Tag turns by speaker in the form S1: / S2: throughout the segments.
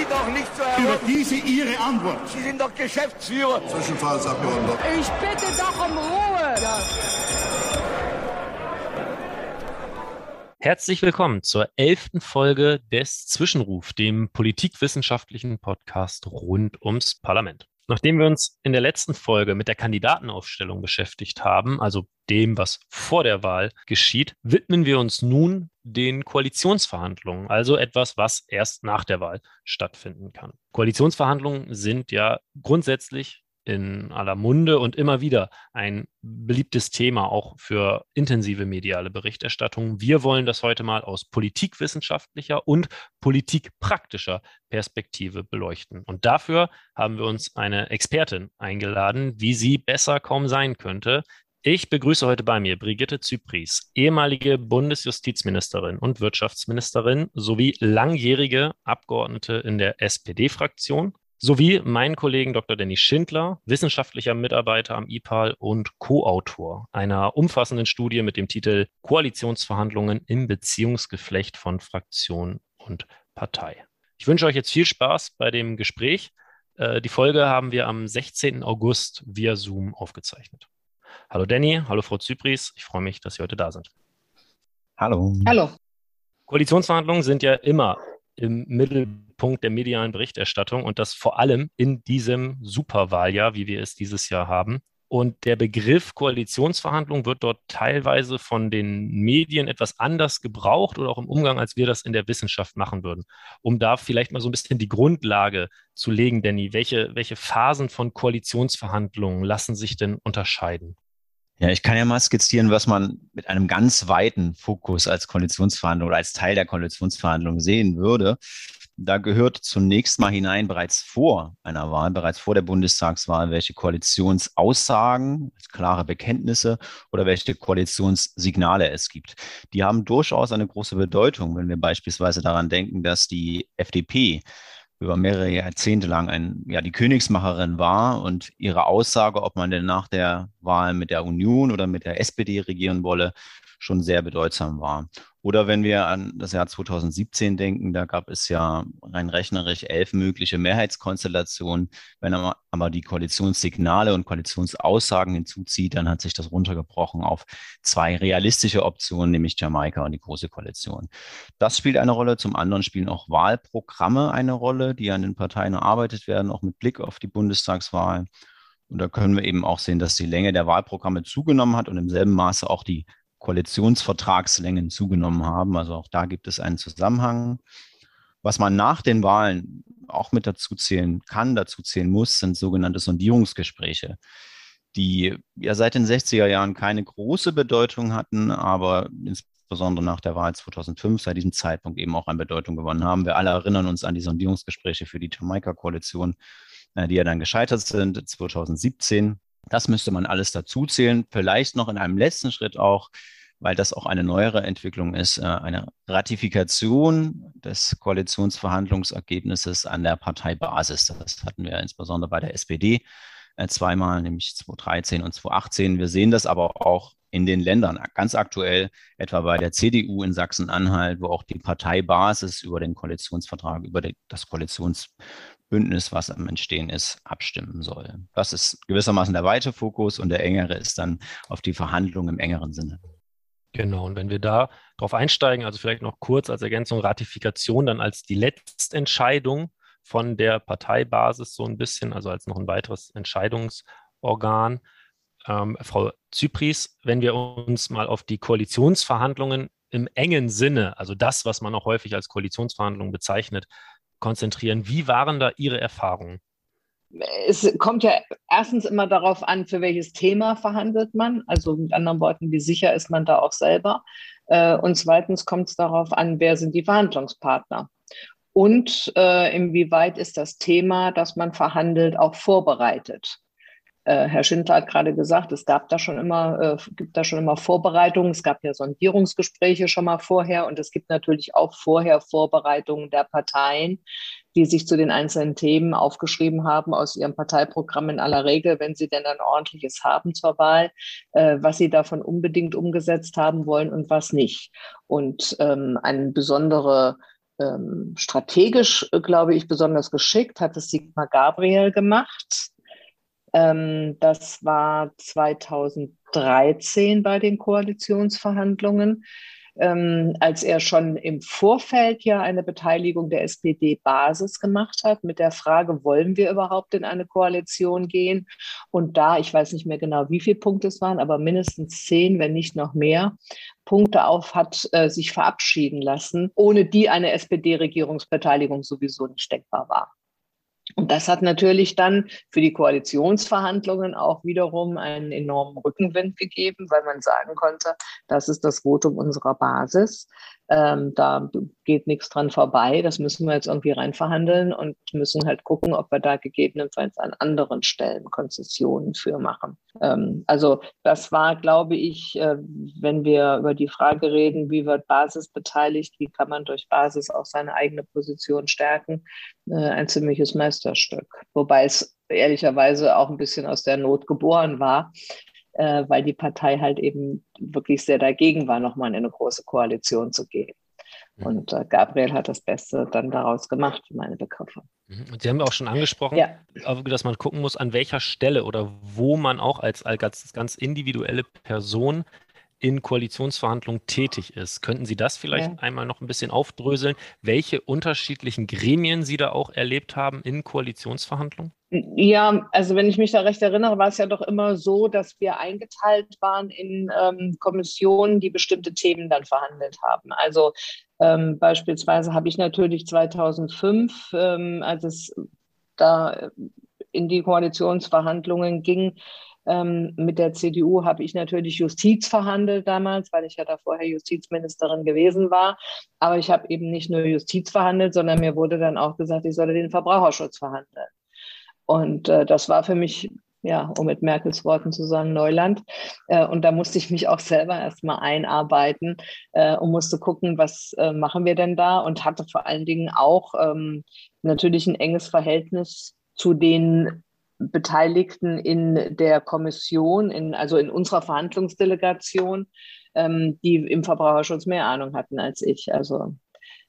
S1: Sie doch nicht zu erwarten.
S2: Über diese Ihre Antwort.
S1: Sie sind doch Geschäftsführer.
S3: Zwischenfallsabgeordneter.
S4: Ich bitte doch um Ruhe. Ja.
S5: Herzlich willkommen zur elften Folge des Zwischenruf, dem politikwissenschaftlichen Podcast rund ums Parlament. Nachdem wir uns in der letzten Folge mit der Kandidatenaufstellung beschäftigt haben, also dem, was vor der Wahl geschieht, widmen wir uns nun den Koalitionsverhandlungen, also etwas, was erst nach der Wahl stattfinden kann. Koalitionsverhandlungen sind ja grundsätzlich in aller Munde und immer wieder ein beliebtes Thema auch für intensive mediale Berichterstattung. Wir wollen das heute mal aus politikwissenschaftlicher und politikpraktischer Perspektive beleuchten. Und dafür haben wir uns eine Expertin eingeladen, wie sie besser kaum sein könnte. Ich begrüße heute bei mir Brigitte Zypries, ehemalige Bundesjustizministerin und Wirtschaftsministerin sowie langjährige Abgeordnete in der SPD-Fraktion sowie meinen Kollegen Dr. Danny Schindler, wissenschaftlicher Mitarbeiter am IPAL und Co-Autor einer umfassenden Studie mit dem Titel Koalitionsverhandlungen im Beziehungsgeflecht von Fraktion und Partei. Ich wünsche euch jetzt viel Spaß bei dem Gespräch. Äh, die Folge haben wir am 16. August via Zoom aufgezeichnet. Hallo Danny, hallo Frau Zypris, ich freue mich, dass Sie heute da sind.
S6: Hallo.
S4: Hallo.
S5: Koalitionsverhandlungen sind ja immer im Mittelpunkt der medialen Berichterstattung und das vor allem in diesem Superwahljahr, wie wir es dieses Jahr haben. Und der Begriff Koalitionsverhandlung wird dort teilweise von den Medien etwas anders gebraucht oder auch im Umgang, als wir das in der Wissenschaft machen würden. Um da vielleicht mal so ein bisschen die Grundlage zu legen, Danny, welche, welche Phasen von Koalitionsverhandlungen lassen sich denn unterscheiden?
S6: Ja, ich kann ja mal skizzieren, was man mit einem ganz weiten Fokus als Koalitionsverhandlung oder als Teil der Koalitionsverhandlung sehen würde. Da gehört zunächst mal hinein, bereits vor einer Wahl, bereits vor der Bundestagswahl, welche Koalitionsaussagen, klare Bekenntnisse oder welche Koalitionssignale es gibt. Die haben durchaus eine große Bedeutung, wenn wir beispielsweise daran denken, dass die FDP über mehrere Jahrzehnte lang ein, ja, die Königsmacherin war und ihre Aussage, ob man denn nach der Wahl mit der Union oder mit der SPD regieren wolle, schon sehr bedeutsam war. Oder wenn wir an das Jahr 2017 denken, da gab es ja rein rechnerisch elf mögliche Mehrheitskonstellationen. Wenn man aber die Koalitionssignale und Koalitionsaussagen hinzuzieht, dann hat sich das runtergebrochen auf zwei realistische Optionen, nämlich Jamaika und die Große Koalition. Das spielt eine Rolle. Zum anderen spielen auch Wahlprogramme eine Rolle, die an den Parteien erarbeitet werden, auch mit Blick auf die Bundestagswahl. Und da können wir eben auch sehen, dass die Länge der Wahlprogramme zugenommen hat und im selben Maße auch die Koalitionsvertragslängen zugenommen haben. Also auch da gibt es einen Zusammenhang. Was man nach den Wahlen auch mit dazu zählen kann, dazu zählen muss, sind sogenannte Sondierungsgespräche, die ja seit den 60er Jahren keine große Bedeutung hatten, aber insbesondere nach der Wahl 2005 seit diesem Zeitpunkt eben auch an Bedeutung gewonnen haben. Wir alle erinnern uns an die Sondierungsgespräche für die Jamaika-Koalition, äh, die ja dann gescheitert sind 2017. Das müsste man alles dazu zählen. Vielleicht noch in einem letzten Schritt auch, weil das auch eine neuere Entwicklung ist, äh, eine Ratifikation des Koalitionsverhandlungsergebnisses an der Parteibasis. Das hatten wir insbesondere bei der SPD äh, zweimal, nämlich 2013 und 2018. Wir sehen das aber auch in den Ländern, ganz aktuell etwa bei der CDU in Sachsen-Anhalt, wo auch die Parteibasis über den Koalitionsvertrag, über das Koalitions Bündnis, was am Entstehen ist, abstimmen soll. Das ist gewissermaßen der weite Fokus und der engere ist dann auf die Verhandlungen im engeren Sinne.
S5: Genau, und wenn wir da drauf einsteigen, also vielleicht noch kurz als Ergänzung Ratifikation dann als die Letztentscheidung von der Parteibasis so ein bisschen, also als noch ein weiteres Entscheidungsorgan. Ähm, Frau Zypris, wenn wir uns mal auf die Koalitionsverhandlungen im engen Sinne, also das, was man auch häufig als Koalitionsverhandlungen bezeichnet, konzentrieren. Wie waren da Ihre Erfahrungen?
S4: Es kommt ja erstens immer darauf an, für welches Thema verhandelt man. Also mit anderen Worten, wie sicher ist man da auch selber. Äh, und zweitens kommt es darauf an, wer sind die Verhandlungspartner. Und äh, inwieweit ist das Thema, das man verhandelt, auch vorbereitet. Äh, Herr Schindler hat gerade gesagt, es gab da schon immer, äh, gibt da schon immer Vorbereitungen. Es gab ja Sondierungsgespräche schon mal vorher und es gibt natürlich auch vorher Vorbereitungen der Parteien, die sich zu den einzelnen Themen aufgeschrieben haben aus ihrem Parteiprogramm in aller Regel, wenn sie denn ein ordentliches haben zur Wahl, äh, was sie davon unbedingt umgesetzt haben wollen und was nicht. Und ähm, eine besondere ähm, strategisch, glaube ich, besonders geschickt, hat es Sigmar Gabriel gemacht. Ähm, das war 2013 bei den Koalitionsverhandlungen ähm, als er schon im Vorfeld ja eine Beteiligung der SPD-Basis gemacht hat mit der Frage, wollen wir überhaupt in eine Koalition gehen? Und da, ich weiß nicht mehr genau, wie viele Punkte es waren, aber mindestens zehn, wenn nicht noch mehr, Punkte auf hat äh, sich verabschieden lassen, ohne die eine SPD-Regierungsbeteiligung sowieso nicht denkbar war. Und das hat natürlich dann für die Koalitionsverhandlungen auch wiederum einen enormen Rückenwind gegeben, weil man sagen konnte, das ist das Votum unserer Basis. Ähm, da geht nichts dran vorbei. Das müssen wir jetzt irgendwie reinverhandeln und müssen halt gucken, ob wir da gegebenenfalls an anderen Stellen Konzessionen für machen. Ähm, also das war, glaube ich, äh, wenn wir über die Frage reden, wie wird Basis beteiligt, wie kann man durch Basis auch seine eigene Position stärken, äh, ein ziemliches Meisterstück. Wobei es ehrlicherweise auch ein bisschen aus der Not geboren war, äh, weil die Partei halt eben wirklich sehr dagegen war, nochmal in eine große Koalition zu gehen. Mhm. Und äh, Gabriel hat das Beste dann daraus gemacht, meine Begriffe.
S5: Mhm. Und Sie haben ja auch schon angesprochen, ja. dass man gucken muss, an welcher Stelle oder wo man auch als, als ganz individuelle Person in Koalitionsverhandlungen tätig ist. Könnten Sie das vielleicht ja. einmal noch ein bisschen aufdröseln, welche unterschiedlichen Gremien Sie da auch erlebt haben in Koalitionsverhandlungen?
S4: Ja, also wenn ich mich da recht erinnere, war es ja doch immer so, dass wir eingeteilt waren in ähm, Kommissionen, die bestimmte Themen dann verhandelt haben. Also ähm, beispielsweise habe ich natürlich 2005, ähm, als es da in die Koalitionsverhandlungen ging, ähm, mit der CDU habe ich natürlich Justiz verhandelt damals, weil ich ja da vorher Justizministerin gewesen war. Aber ich habe eben nicht nur Justiz verhandelt, sondern mir wurde dann auch gesagt, ich solle den Verbraucherschutz verhandeln. Und äh, das war für mich, ja, um mit Merkels Worten zu sagen, Neuland. Äh, und da musste ich mich auch selber erstmal einarbeiten äh, und musste gucken, was äh, machen wir denn da und hatte vor allen Dingen auch ähm, natürlich ein enges Verhältnis zu den Beteiligten in der Kommission, in, also in unserer Verhandlungsdelegation, ähm, die im Verbraucherschutz mehr Ahnung hatten als ich. Also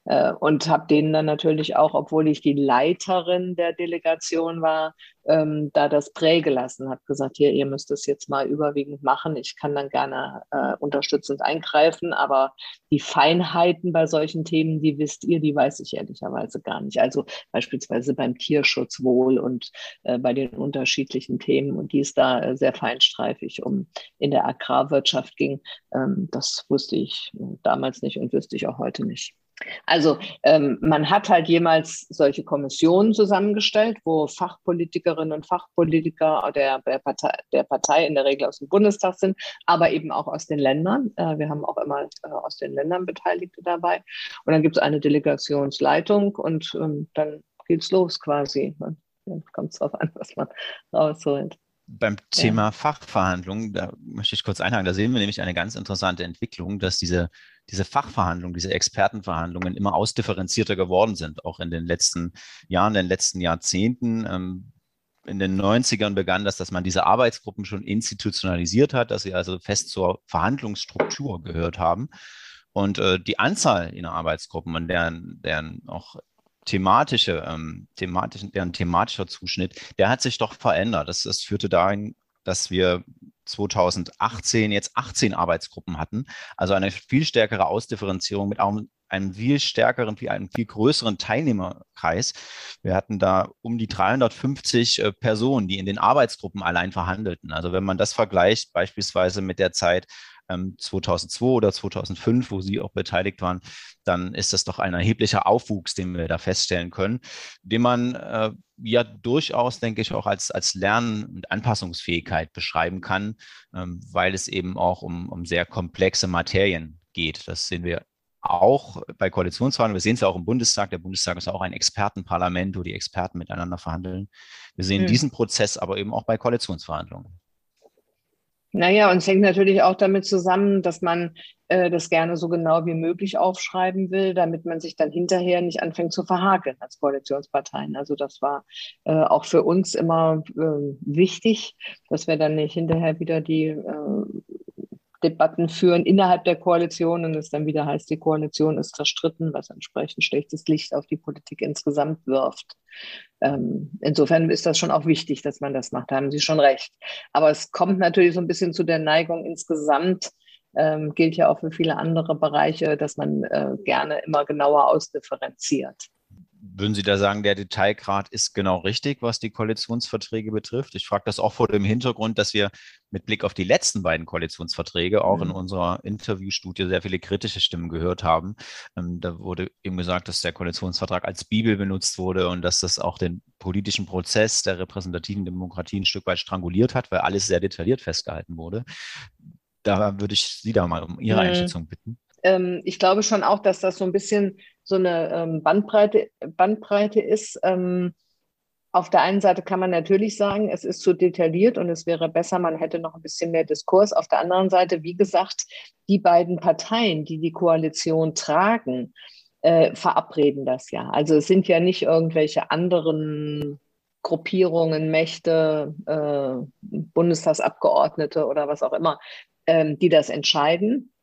S4: und habe denen dann natürlich auch, obwohl ich die Leiterin der Delegation war, ähm, da das Prä gelassen, habe gesagt, hier, ihr müsst das jetzt mal überwiegend machen. Ich kann dann gerne äh, unterstützend eingreifen, aber die Feinheiten bei solchen Themen, die wisst ihr, die weiß ich ehrlicherweise gar nicht. Also beispielsweise beim Tierschutzwohl und äh, bei den unterschiedlichen Themen und die ist da äh, sehr feinstreifig um in der Agrarwirtschaft ging. Ähm, das wusste ich damals nicht und wüsste ich auch heute nicht. Also ähm, man hat halt jemals solche Kommissionen zusammengestellt, wo Fachpolitikerinnen und Fachpolitiker der, der, Partei, der Partei in der Regel aus dem Bundestag sind, aber eben auch aus den Ländern. Äh, wir haben auch immer äh, aus den Ländern Beteiligte dabei. Und dann gibt es eine Delegationsleitung und ähm, dann geht's los quasi. Dann kommt es darauf an, was man rausholt
S6: beim Thema ja. Fachverhandlungen, da möchte ich kurz einhaken, da sehen wir nämlich eine ganz interessante Entwicklung, dass diese, diese Fachverhandlungen, diese Expertenverhandlungen immer ausdifferenzierter geworden sind, auch in den letzten Jahren, in den letzten Jahrzehnten. Ähm, in den 90ern begann das, dass man diese Arbeitsgruppen schon institutionalisiert hat, dass sie also fest zur Verhandlungsstruktur gehört haben. Und äh, die Anzahl in Arbeitsgruppen und deren, deren auch thematische, ähm, thematischen, deren thematischer Zuschnitt, der hat sich doch verändert. Das, das führte dahin, dass wir 2018 jetzt 18 Arbeitsgruppen hatten, also eine viel stärkere Ausdifferenzierung mit einem, einem viel stärkeren, einem viel größeren Teilnehmerkreis. Wir hatten da um die 350 äh, Personen, die in den Arbeitsgruppen allein verhandelten. Also wenn man das vergleicht beispielsweise mit der Zeit, 2002 ähm, oder 2005, wo Sie auch beteiligt waren, dann ist das doch ein erheblicher Aufwuchs, den wir da feststellen können, den man äh, ja durchaus, denke ich, auch als, als Lern- und Anpassungsfähigkeit beschreiben kann, ähm, weil es eben auch um, um sehr komplexe Materien geht. Das sehen wir auch bei Koalitionsverhandlungen. Wir sehen es ja auch im Bundestag. Der Bundestag ist auch ein Expertenparlament, wo die Experten miteinander verhandeln. Wir sehen mhm. diesen Prozess aber eben auch bei Koalitionsverhandlungen.
S4: Naja, und es hängt natürlich auch damit zusammen, dass man äh, das gerne so genau wie möglich aufschreiben will, damit man sich dann hinterher nicht anfängt zu verhakeln als Koalitionsparteien. Also das war äh, auch für uns immer äh, wichtig, dass wir dann nicht hinterher wieder die äh, Debatten führen innerhalb der Koalition und es dann wieder heißt, die Koalition ist zerstritten, was entsprechend schlechtes Licht auf die Politik insgesamt wirft. Ähm, insofern ist das schon auch wichtig, dass man das macht, da haben Sie schon recht. Aber es kommt natürlich so ein bisschen zu der Neigung insgesamt, ähm, gilt ja auch für viele andere Bereiche, dass man äh, gerne immer genauer ausdifferenziert
S6: würden Sie da sagen, der Detailgrad ist genau richtig, was die Koalitionsverträge betrifft? Ich frage das auch vor dem Hintergrund, dass wir mit Blick auf die letzten beiden Koalitionsverträge auch mhm. in unserer Interviewstudie sehr viele kritische Stimmen gehört haben. Ähm, da wurde eben gesagt, dass der Koalitionsvertrag als Bibel benutzt wurde und dass das auch den politischen Prozess der repräsentativen Demokratie ein Stück weit stranguliert hat, weil alles sehr detailliert festgehalten wurde. Da würde ich Sie da mal um Ihre mhm. Einschätzung bitten
S4: ähm, ich glaube schon auch, dass das so ein bisschen so eine ähm, Bandbreite, Bandbreite ist. Ähm, auf der einen Seite kann man natürlich sagen, es ist zu detailliert und es wäre besser, man hätte noch ein bisschen mehr Diskurs. Auf der anderen Seite, wie gesagt, die beiden Parteien, die die Koalition tragen, äh, verabreden das ja. Also es sind ja nicht irgendwelche anderen Gruppierungen, Mächte, äh, Bundestagsabgeordnete oder was auch immer, ähm, die das entscheiden,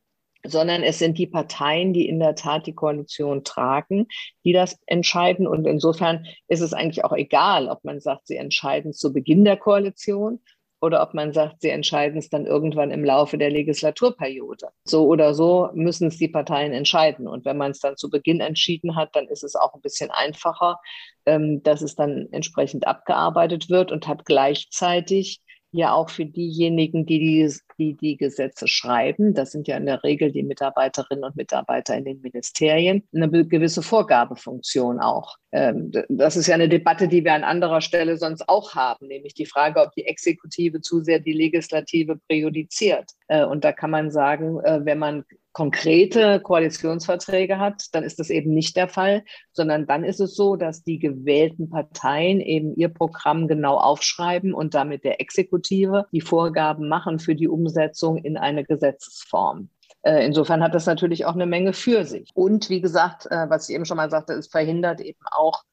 S4: sondern es sind die Parteien, die in der Tat die Koalition tragen, die das entscheiden. Und insofern ist es eigentlich auch egal, ob man sagt, sie entscheiden zu Beginn der Koalition oder ob man sagt, sie entscheiden es dann irgendwann im Laufe der Legislaturperiode. So oder so müssen es die Parteien entscheiden. Und wenn man es dann zu Beginn entschieden hat, dann ist es auch ein bisschen einfacher, ähm, dass es dann entsprechend abgearbeitet wird und hat gleichzeitig ja auch für diejenigen, die die, die die Gesetze schreiben, das sind ja in der Regel die Mitarbeiterinnen und Mitarbeiter in den Ministerien, eine gewisse Vorgabefunktion auch. Ähm, das ist ja eine Debatte, die wir an anderer Stelle sonst auch haben, nämlich die Frage, ob die Exekutive zu sehr die Legislative präjudiziert. Äh, und da kann man sagen, äh, wenn man konkrete Koalitionsverträge hat, dann ist das eben nicht der Fall, sondern dann ist es so, dass die gewählten Parteien eben ihr Programm genau aufschreiben und damit der Exekutive die Vorgaben machen für die Umsetzung in eine Gesetzesform. Äh, insofern hat das natürlich auch eine Menge für sich. Und wie gesagt, äh, was ich eben schon mal sagte, es verhindert eben auch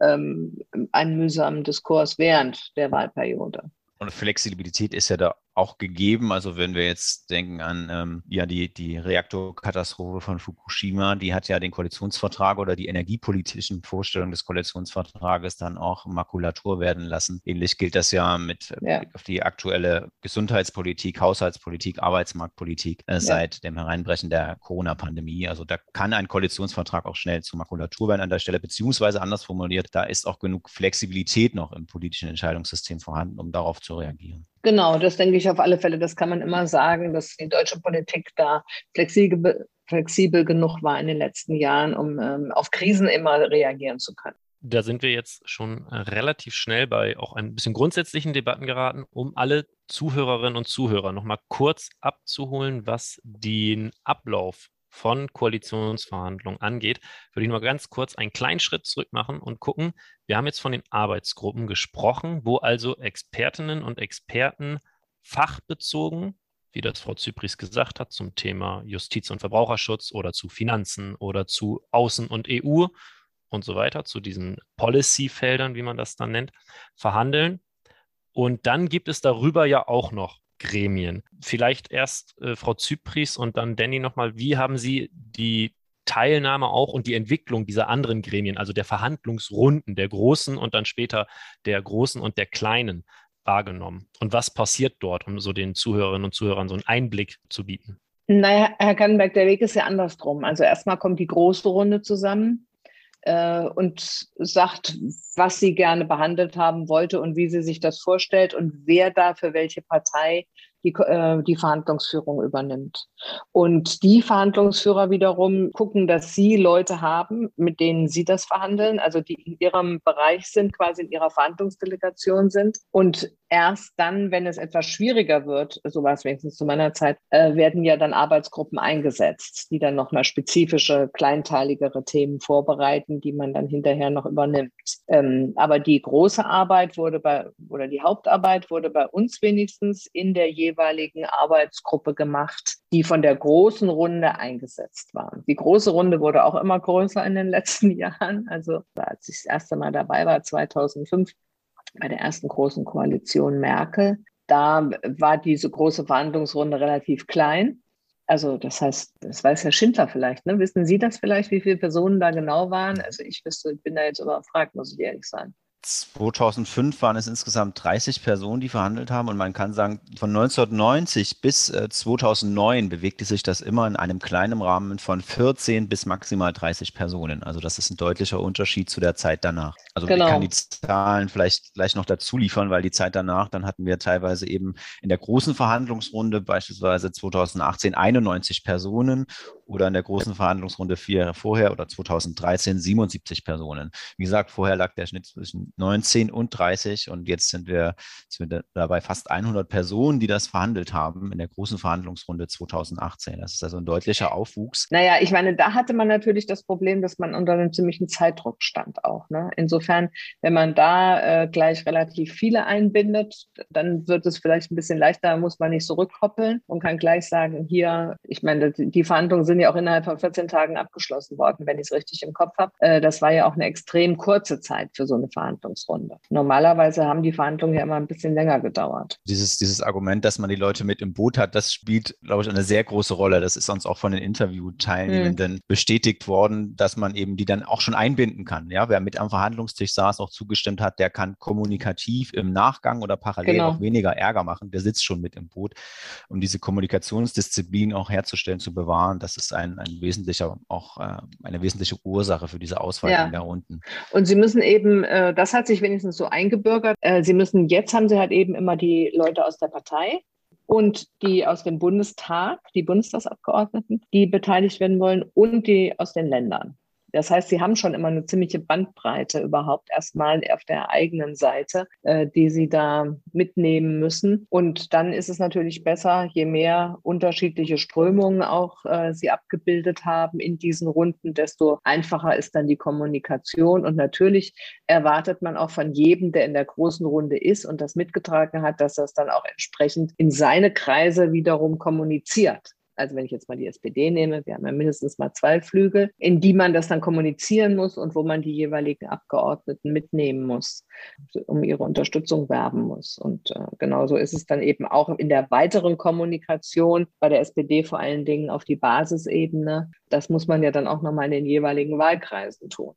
S4: ähm, einen mühsamen Diskurs während der Wahlperiode.
S6: Und Flexibilität ist ja da auch gegeben. Also wenn wir jetzt denken an ähm, ja die, die Reaktorkatastrophe von Fukushima, die hat ja den Koalitionsvertrag oder die energiepolitischen Vorstellungen des Koalitionsvertrages dann auch Makulatur werden lassen. Ähnlich gilt das ja mit ja. Blick auf die aktuelle Gesundheitspolitik, Haushaltspolitik, Arbeitsmarktpolitik äh, ja. seit dem Hereinbrechen der Corona-Pandemie. Also da kann ein Koalitionsvertrag auch schnell zu Makulatur werden an der Stelle, beziehungsweise anders formuliert, da ist auch genug Flexibilität noch im politischen Entscheidungssystem vorhanden, um darauf zu reagieren.
S4: Genau, das denke ich auf alle Fälle. Das kann man immer sagen, dass die deutsche Politik da flexibel, flexibel genug war in den letzten Jahren, um ähm, auf Krisen immer reagieren zu können.
S5: Da sind wir jetzt schon äh, relativ schnell bei auch ein bisschen grundsätzlichen Debatten geraten, um alle Zuhörerinnen und Zuhörer nochmal kurz abzuholen, was den Ablauf von Koalitionsverhandlungen angeht, würde ich nur ganz kurz einen kleinen Schritt zurück machen und gucken. Wir haben jetzt von den Arbeitsgruppen gesprochen, wo also Expertinnen und Experten fachbezogen, wie das Frau Zypris gesagt hat, zum Thema Justiz und Verbraucherschutz oder zu Finanzen oder zu Außen- und EU und so weiter, zu diesen Policy-Feldern, wie man das dann nennt, verhandeln. Und dann gibt es darüber ja auch noch Gremien. Vielleicht erst äh, Frau Zypris und dann Danny nochmal. Wie haben Sie die Teilnahme auch und die Entwicklung dieser anderen Gremien, also der Verhandlungsrunden, der großen und dann später der großen und der kleinen wahrgenommen? Und was passiert dort, um so den Zuhörerinnen und Zuhörern so einen Einblick zu bieten?
S4: Naja, Herr Kannenberg, der Weg ist ja andersrum. Also erstmal kommt die große Runde zusammen äh, und sagt, was sie gerne behandelt haben wollte und wie sie sich das vorstellt und wer da für welche Partei die, äh, die Verhandlungsführung übernimmt. Und die Verhandlungsführer wiederum gucken, dass sie Leute haben, mit denen sie das verhandeln, also die in ihrem Bereich sind, quasi in ihrer Verhandlungsdelegation sind. Und erst dann, wenn es etwas schwieriger wird, so war es wenigstens zu meiner Zeit, äh, werden ja dann Arbeitsgruppen eingesetzt, die dann nochmal spezifische, kleinteiligere Themen vorbereiten, die man dann hinterher noch übernimmt. Ähm, aber die große Arbeit wurde bei, oder die Hauptarbeit wurde bei uns wenigstens in der jeweiligen Arbeitsgruppe gemacht, die von der großen Runde eingesetzt war. Die große Runde wurde auch immer größer in den letzten Jahren. Also als ich das erste Mal dabei war, 2005, bei der ersten großen Koalition Merkel, da war diese große Verhandlungsrunde relativ klein. Also das heißt, das weiß Herr Schindler vielleicht. Ne? Wissen Sie das vielleicht, wie viele Personen da genau waren? Also ich wüsste, bin da jetzt überfragt, muss ich ehrlich sein.
S6: 2005 waren es insgesamt 30 Personen, die verhandelt haben. Und man kann sagen, von 1990 bis 2009 äh, bewegte sich das immer in einem kleinen Rahmen von 14 bis maximal 30 Personen. Also das ist ein deutlicher Unterschied zu der Zeit danach. Also genau. ich kann die Zahlen vielleicht gleich noch dazu liefern, weil die Zeit danach, dann hatten wir teilweise eben in der großen Verhandlungsrunde beispielsweise 2018 91 Personen oder in der großen Verhandlungsrunde vier Jahre vorher oder 2013 77 Personen. Wie gesagt, vorher lag der Schnitt zwischen 19 und 30 und jetzt sind wir, sind wir dabei fast 100 Personen, die das verhandelt haben in der großen Verhandlungsrunde 2018. Das ist also ein deutlicher Aufwuchs.
S4: Naja, ich meine, da hatte man natürlich das Problem, dass man unter einem ziemlichen Zeitdruck stand auch. Ne? Insofern, wenn man da äh, gleich relativ viele einbindet, dann wird es vielleicht ein bisschen leichter, muss man nicht zurückkoppeln und kann gleich sagen, hier, ich meine, die Verhandlungen sind ja auch innerhalb von 14 Tagen abgeschlossen worden, wenn ich es richtig im Kopf habe. Äh, das war ja auch eine extrem kurze Zeit für so eine Verhandlungsrunde. Normalerweise haben die Verhandlungen ja immer ein bisschen länger gedauert.
S6: Dieses, dieses Argument, dass man die Leute mit im Boot hat, das spielt, glaube ich, eine sehr große Rolle. Das ist uns auch von den Interviewteilnehmenden hm. bestätigt worden, dass man eben die dann auch schon einbinden kann. Ja, wer mit am Verhandlungstisch saß, auch zugestimmt hat, der kann kommunikativ im Nachgang oder parallel genau. auch weniger Ärger machen. Der sitzt schon mit im Boot. Um diese Kommunikationsdisziplin auch herzustellen, zu bewahren, das ist ein, ein wesentlicher, auch äh, eine wesentliche Ursache für diese Ausweitung ja. der Runden.
S4: Und Sie müssen eben, äh, das hat sich wenigstens so eingebürgert, äh, Sie müssen, jetzt haben Sie halt eben immer die Leute aus der Partei und die aus dem Bundestag, die Bundestagsabgeordneten, die beteiligt werden wollen und die aus den Ländern. Das heißt, sie haben schon immer eine ziemliche Bandbreite überhaupt erstmal auf der eigenen Seite, äh, die sie da mitnehmen müssen. Und dann ist es natürlich besser, je mehr unterschiedliche Strömungen auch äh, sie abgebildet haben in diesen Runden, desto einfacher ist dann die Kommunikation. Und natürlich erwartet man auch von jedem, der in der großen Runde ist und das mitgetragen hat, dass das dann auch entsprechend in seine Kreise wiederum kommuniziert also wenn ich jetzt mal die SPD nehme, wir haben ja mindestens mal zwei Flügel, in die man das dann kommunizieren muss und wo man die jeweiligen Abgeordneten mitnehmen muss, um ihre Unterstützung werben muss. Und äh, genauso ist es dann eben auch in der weiteren Kommunikation bei der SPD vor allen Dingen auf die Basisebene. Das muss man ja dann auch nochmal in den jeweiligen Wahlkreisen tun.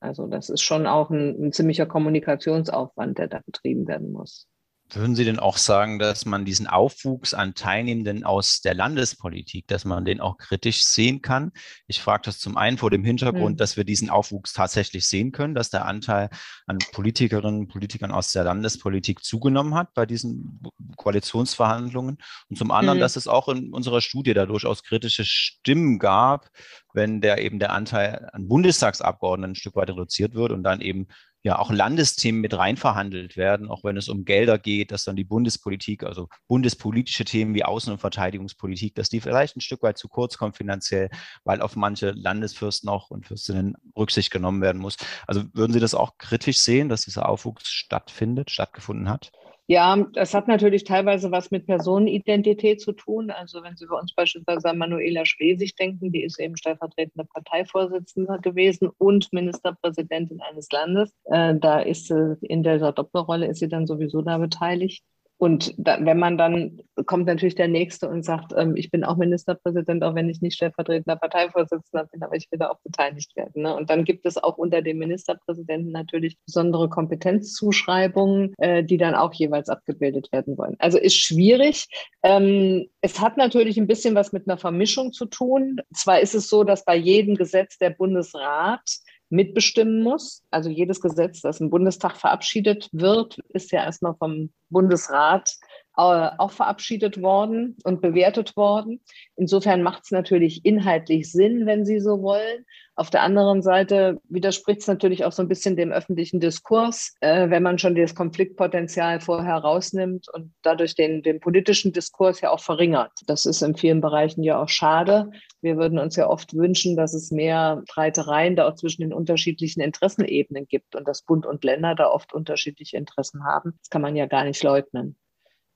S4: Also das ist schon auch ein, ein ziemlicher Kommunikationsaufwand, der da betrieben werden muss.
S6: Würden Sie denn auch sagen, dass man diesen Aufwuchs an Teilnehmenden aus der Landespolitik, dass man den auch kritisch sehen kann? Ich frage das zum einen vor dem Hintergrund, mhm. dass wir diesen Aufwuchs tatsächlich sehen können, dass der Anteil an Politikerinnen und Politikern aus der Landespolitik zugenommen hat bei diesen Koalitionsverhandlungen. Und zum anderen, mhm. dass es auch in unserer Studie da durchaus kritische Stimmen gab, wenn der eben der Anteil an Bundestagsabgeordneten ein Stück weit reduziert wird und dann eben ja auch Landesthemen mit rein verhandelt werden, auch wenn es um Gelder geht, dass dann die Bundespolitik, also bundespolitische Themen wie Außen- und Verteidigungspolitik, dass die vielleicht ein Stück weit zu kurz kommen finanziell, weil auf manche Landesfürsten auch und Fürstinnen Rücksicht genommen werden muss. Also würden Sie das auch kritisch sehen, dass dieser Aufwuchs stattfindet, stattgefunden hat?
S4: Ja, das hat natürlich teilweise was mit Personenidentität zu tun. Also wenn Sie bei uns beispielsweise an Manuela Schwesig denken, die ist eben stellvertretende Parteivorsitzende gewesen und Ministerpräsidentin eines Landes. Äh, da ist sie in dieser Doppelrolle ist sie dann sowieso da beteiligt. Und da, wenn man dann kommt natürlich der Nächste und sagt, ähm, ich bin auch Ministerpräsident, auch wenn ich nicht stellvertretender Parteivorsitzender bin, aber ich will da auch beteiligt werden. Ne? Und dann gibt es auch unter dem Ministerpräsidenten natürlich besondere Kompetenzzuschreibungen, äh, die dann auch jeweils abgebildet werden wollen. Also ist schwierig. Ähm, es hat natürlich ein bisschen was mit einer Vermischung zu tun. Zwar ist es so, dass bei jedem Gesetz der Bundesrat mitbestimmen muss. Also jedes Gesetz, das im Bundestag verabschiedet wird, ist ja erstmal vom Bundesrat äh, auch verabschiedet worden und bewertet worden. Insofern macht es natürlich inhaltlich Sinn, wenn Sie so wollen. Auf der anderen Seite widerspricht es natürlich auch so ein bisschen dem öffentlichen Diskurs, äh, wenn man schon das Konfliktpotenzial vorher rausnimmt und dadurch den, den politischen Diskurs ja auch verringert. Das ist in vielen Bereichen ja auch schade. Wir würden uns ja oft wünschen, dass es mehr Streitereien da auch zwischen den unterschiedlichen Interessenebenen gibt und dass Bund und Länder da oft unterschiedliche Interessen haben. Das kann man ja gar nicht leugnen.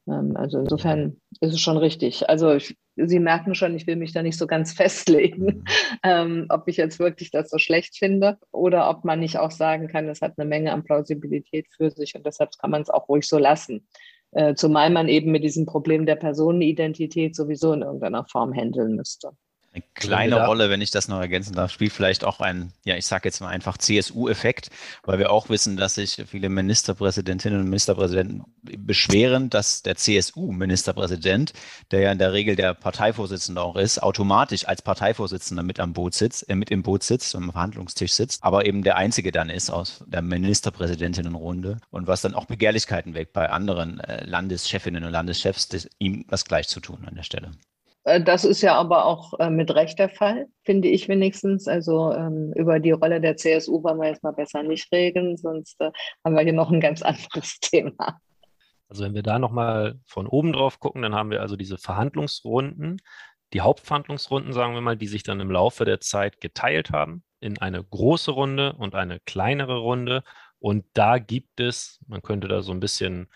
S4: Ähm, also insofern ist es schon richtig. Also ich, Sie merken schon, ich will mich da nicht so ganz festlegen, mhm. ähm, ob ich jetzt wirklich das so schlecht finde oder ob man nicht auch sagen kann, es hat eine Menge an Plausibilität für sich und deshalb kann man es auch ruhig so lassen. Äh, zumal man eben mit diesem Problem der Personenidentität sowieso in irgendeiner Form handeln müsste.
S6: Eine kleine Rolle, wenn ich das noch ergänzen darf, spielt vielleicht auch ein, ja, ich sage jetzt mal einfach CSU-Effekt, weil wir auch wissen, dass sich viele Ministerpräsidentinnen und Ministerpräsidenten beschweren, dass der CSU-Ministerpräsident, der ja in der Regel der Parteivorsitzende auch ist, automatisch als Parteivorsitzender mit am Boot sitzt, äh, mit im Boot sitzt, am Verhandlungstisch sitzt, aber eben der Einzige dann ist aus der Ministerpräsidentinnenrunde und was dann auch Begehrlichkeiten weckt bei anderen äh, Landeschefinnen und Landeschefs, das, ihm das gleich zu tun an der Stelle.
S4: Äh, das ist ja aber auch äh, mit Recht der Fall, finde ich wenigstens. Also ähm, über die Rolle der CSU wollen wir jetzt mal besser nicht reden, sonst äh, haben wir hier noch ein ganz anderes Thema.
S5: Also wenn wir da nochmal von oben drauf gucken, dann haben wir also diese Verhandlungsrunden, die Hauptverhandlungsrunden, sagen wir mal, die sich dann im Laufe der Zeit geteilt haben in eine große Runde und eine kleinere Runde. Und da gibt es, man könnte da so ein bisschen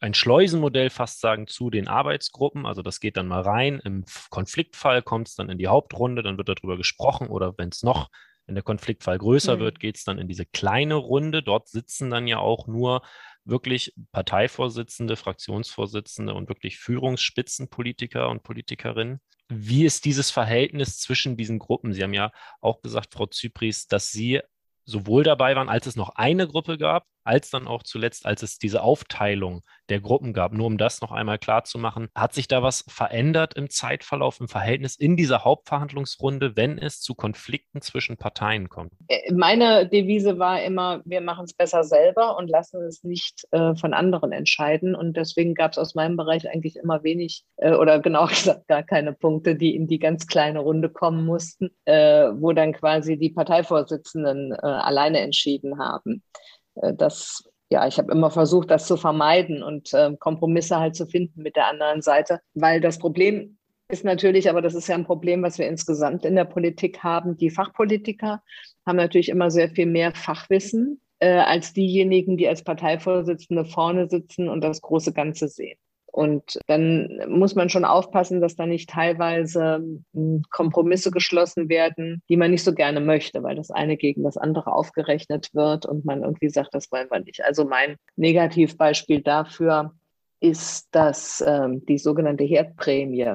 S5: ein Schleusenmodell fast sagen zu den Arbeitsgruppen. Also das geht dann mal rein. Im Konfliktfall kommt es dann in die Hauptrunde, dann wird darüber gesprochen oder wenn es noch wenn der Konfliktfall größer mhm. wird, geht es dann in diese kleine Runde. Dort sitzen dann ja auch nur wirklich Parteivorsitzende, Fraktionsvorsitzende und wirklich Führungsspitzenpolitiker und Politikerinnen. Wie ist dieses Verhältnis zwischen diesen Gruppen? Sie haben ja auch gesagt, Frau Zypris, dass Sie sowohl dabei waren, als es noch eine Gruppe gab, als dann auch zuletzt, als es diese Aufteilung der Gruppen gab. Nur um das noch einmal klar zu machen, hat sich da was verändert im Zeitverlauf, im Verhältnis in dieser Hauptverhandlungsrunde, wenn es zu Konflikten zwischen Parteien kommt?
S4: Äh, meine Devise war immer, wir machen es besser selber und lassen es nicht äh, von anderen entscheiden. Und deswegen gab es aus meinem Bereich eigentlich immer wenig äh, oder genau gesagt gar keine Punkte, die in die ganz kleine Runde kommen mussten, äh, wo dann quasi die Parteivorsitzenden äh, alleine entschieden haben. Äh, das, ja, ich habe immer versucht, das zu vermeiden und äh, Kompromisse halt zu finden mit der anderen Seite, weil das Problem ist natürlich, aber das ist ja ein Problem, was wir insgesamt in der Politik haben. Die Fachpolitiker haben natürlich immer sehr viel mehr Fachwissen äh, als diejenigen, die als Parteivorsitzende vorne sitzen und das große Ganze sehen. Und dann muss man schon aufpassen, dass da nicht teilweise hm, Kompromisse geschlossen werden, die man nicht so gerne möchte, weil das eine gegen das andere aufgerechnet wird und man irgendwie sagt, das wollen wir nicht. Also mein Negativbeispiel dafür ist, dass ähm, die sogenannte Herdprämie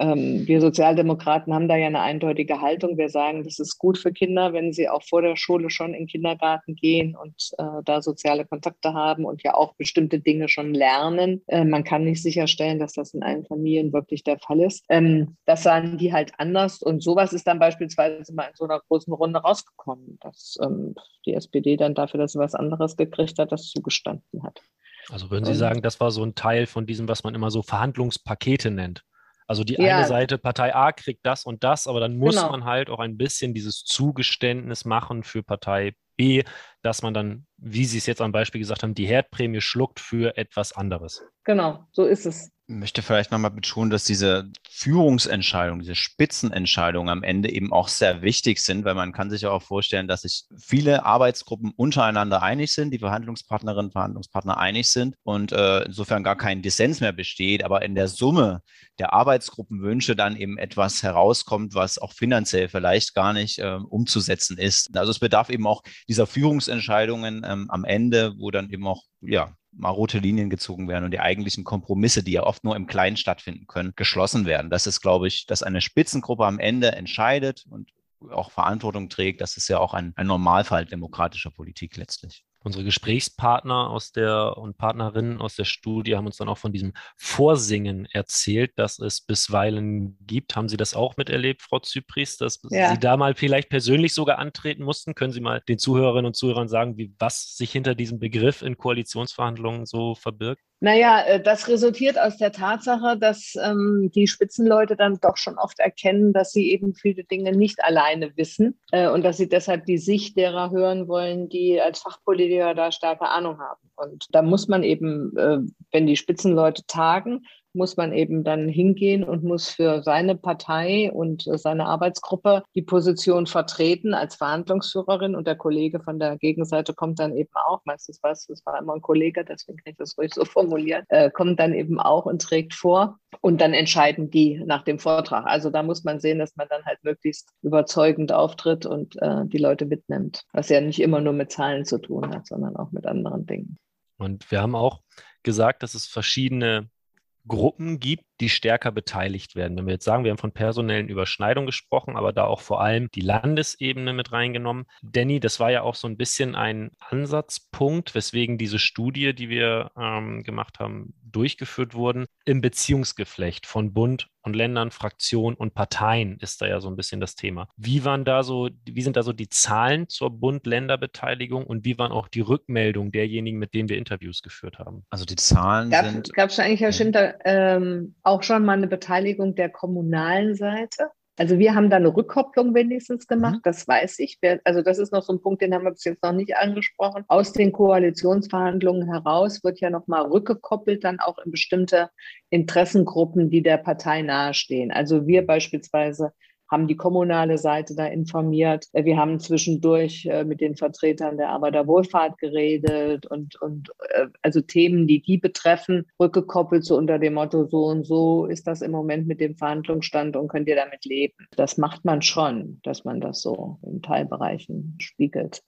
S4: ähm, wir Sozialdemokraten haben da ja eine eindeutige Haltung. Wir sagen, das ist gut für Kinder, wenn sie auch vor der Schule schon in den Kindergarten gehen und äh, da soziale Kontakte haben und ja auch bestimmte Dinge schon lernen. Äh, man kann nicht sicherstellen, dass das in allen Familien wirklich der Fall ist. Ähm, das sahen die halt anders und sowas ist dann beispielsweise mal in so einer großen Runde rausgekommen, dass ähm, die SPD dann dafür, dass sie was anderes gekriegt hat, das zugestanden hat.
S5: Also würden Sie sagen, das war so ein Teil von diesem, was man immer so Verhandlungspakete nennt? Also die ja. eine Seite, Partei A kriegt das und das, aber dann muss genau. man halt auch ein bisschen dieses Zugeständnis machen für Partei B, dass man dann, wie Sie es jetzt am Beispiel gesagt haben, die Herdprämie schluckt für etwas anderes.
S4: Genau, so ist es
S6: möchte vielleicht nochmal betonen, dass diese Führungsentscheidungen, diese Spitzenentscheidungen am Ende eben auch sehr wichtig sind, weil man kann sich ja auch vorstellen, dass sich viele Arbeitsgruppen untereinander einig sind, die Verhandlungspartnerinnen und Verhandlungspartner einig sind und äh, insofern gar kein Dissens mehr besteht, aber in der Summe der Arbeitsgruppenwünsche dann eben etwas herauskommt, was auch finanziell vielleicht gar nicht äh, umzusetzen ist. Also es bedarf eben auch dieser Führungsentscheidungen ähm, am Ende, wo dann eben auch ja, mal rote Linien gezogen werden und die eigentlichen Kompromisse, die ja oft nur im Kleinen stattfinden können, geschlossen werden. Das ist, glaube ich, dass eine Spitzengruppe am Ende entscheidet und auch Verantwortung trägt. Das ist ja auch ein, ein Normalfall demokratischer Politik letztlich.
S5: Unsere Gesprächspartner aus der und Partnerinnen aus der Studie haben uns dann auch von diesem Vorsingen erzählt, das es bisweilen gibt. Haben Sie das auch miterlebt, Frau Zypris, dass ja. Sie da mal vielleicht persönlich sogar antreten mussten? Können Sie mal den Zuhörerinnen und Zuhörern sagen, wie, was sich hinter diesem Begriff in Koalitionsverhandlungen so verbirgt?
S4: Naja, äh, das resultiert aus der Tatsache, dass ähm, die Spitzenleute dann doch schon oft erkennen, dass sie eben viele Dinge nicht alleine wissen äh, und dass sie deshalb die Sicht derer hören wollen, die als Fachpolitiker da starke Ahnung haben. Und da muss man eben, äh, wenn die Spitzenleute tagen, muss man eben dann hingehen und muss für seine Partei und seine Arbeitsgruppe die Position vertreten als Verhandlungsführerin und der Kollege von der Gegenseite kommt dann eben auch, meistens weiß es war immer ein Kollege, deswegen kann ich das ruhig so formulieren, äh, kommt dann eben auch und trägt vor und dann entscheiden die nach dem Vortrag. Also da muss man sehen, dass man dann halt möglichst überzeugend auftritt und äh, die Leute mitnimmt, was ja nicht immer nur mit Zahlen zu tun hat, sondern auch mit anderen Dingen.
S5: Und wir haben auch gesagt, dass es verschiedene Gruppen gibt, die stärker beteiligt werden. Wenn wir jetzt sagen, wir haben von personellen Überschneidungen gesprochen, aber da auch vor allem die Landesebene mit reingenommen. Danny, das war ja auch so ein bisschen ein Ansatzpunkt, weswegen diese Studie, die wir ähm, gemacht haben, durchgeführt wurden. Im Beziehungsgeflecht von Bund und Ländern, Fraktionen und Parteien ist da ja so ein bisschen das Thema. Wie waren da so, wie sind da so die Zahlen zur Bund-Länder-Beteiligung und wie waren auch die Rückmeldungen derjenigen, mit denen wir Interviews geführt haben?
S6: Also die Zahlen
S4: Gab,
S6: sind.
S4: Gab es eigentlich, Herr Schinter, ähm, auch schon mal eine Beteiligung der kommunalen Seite? Also wir haben da eine Rückkopplung wenigstens gemacht, mhm. das weiß ich. Also das ist noch so ein Punkt, den haben wir bis jetzt noch nicht angesprochen. Aus den Koalitionsverhandlungen heraus wird ja nochmal rückgekoppelt dann auch in bestimmte Interessengruppen, die der Partei nahestehen. Also wir beispielsweise haben die kommunale Seite da informiert. Äh, wir haben zwischendurch äh, mit den Vertretern der Arbeiterwohlfahrt geredet und, und äh, also Themen, die die betreffen, rückgekoppelt so unter dem Motto, so und so ist das im Moment mit dem Verhandlungsstand und könnt ihr damit leben. Das macht man schon, dass man das so in Teilbereichen spiegelt.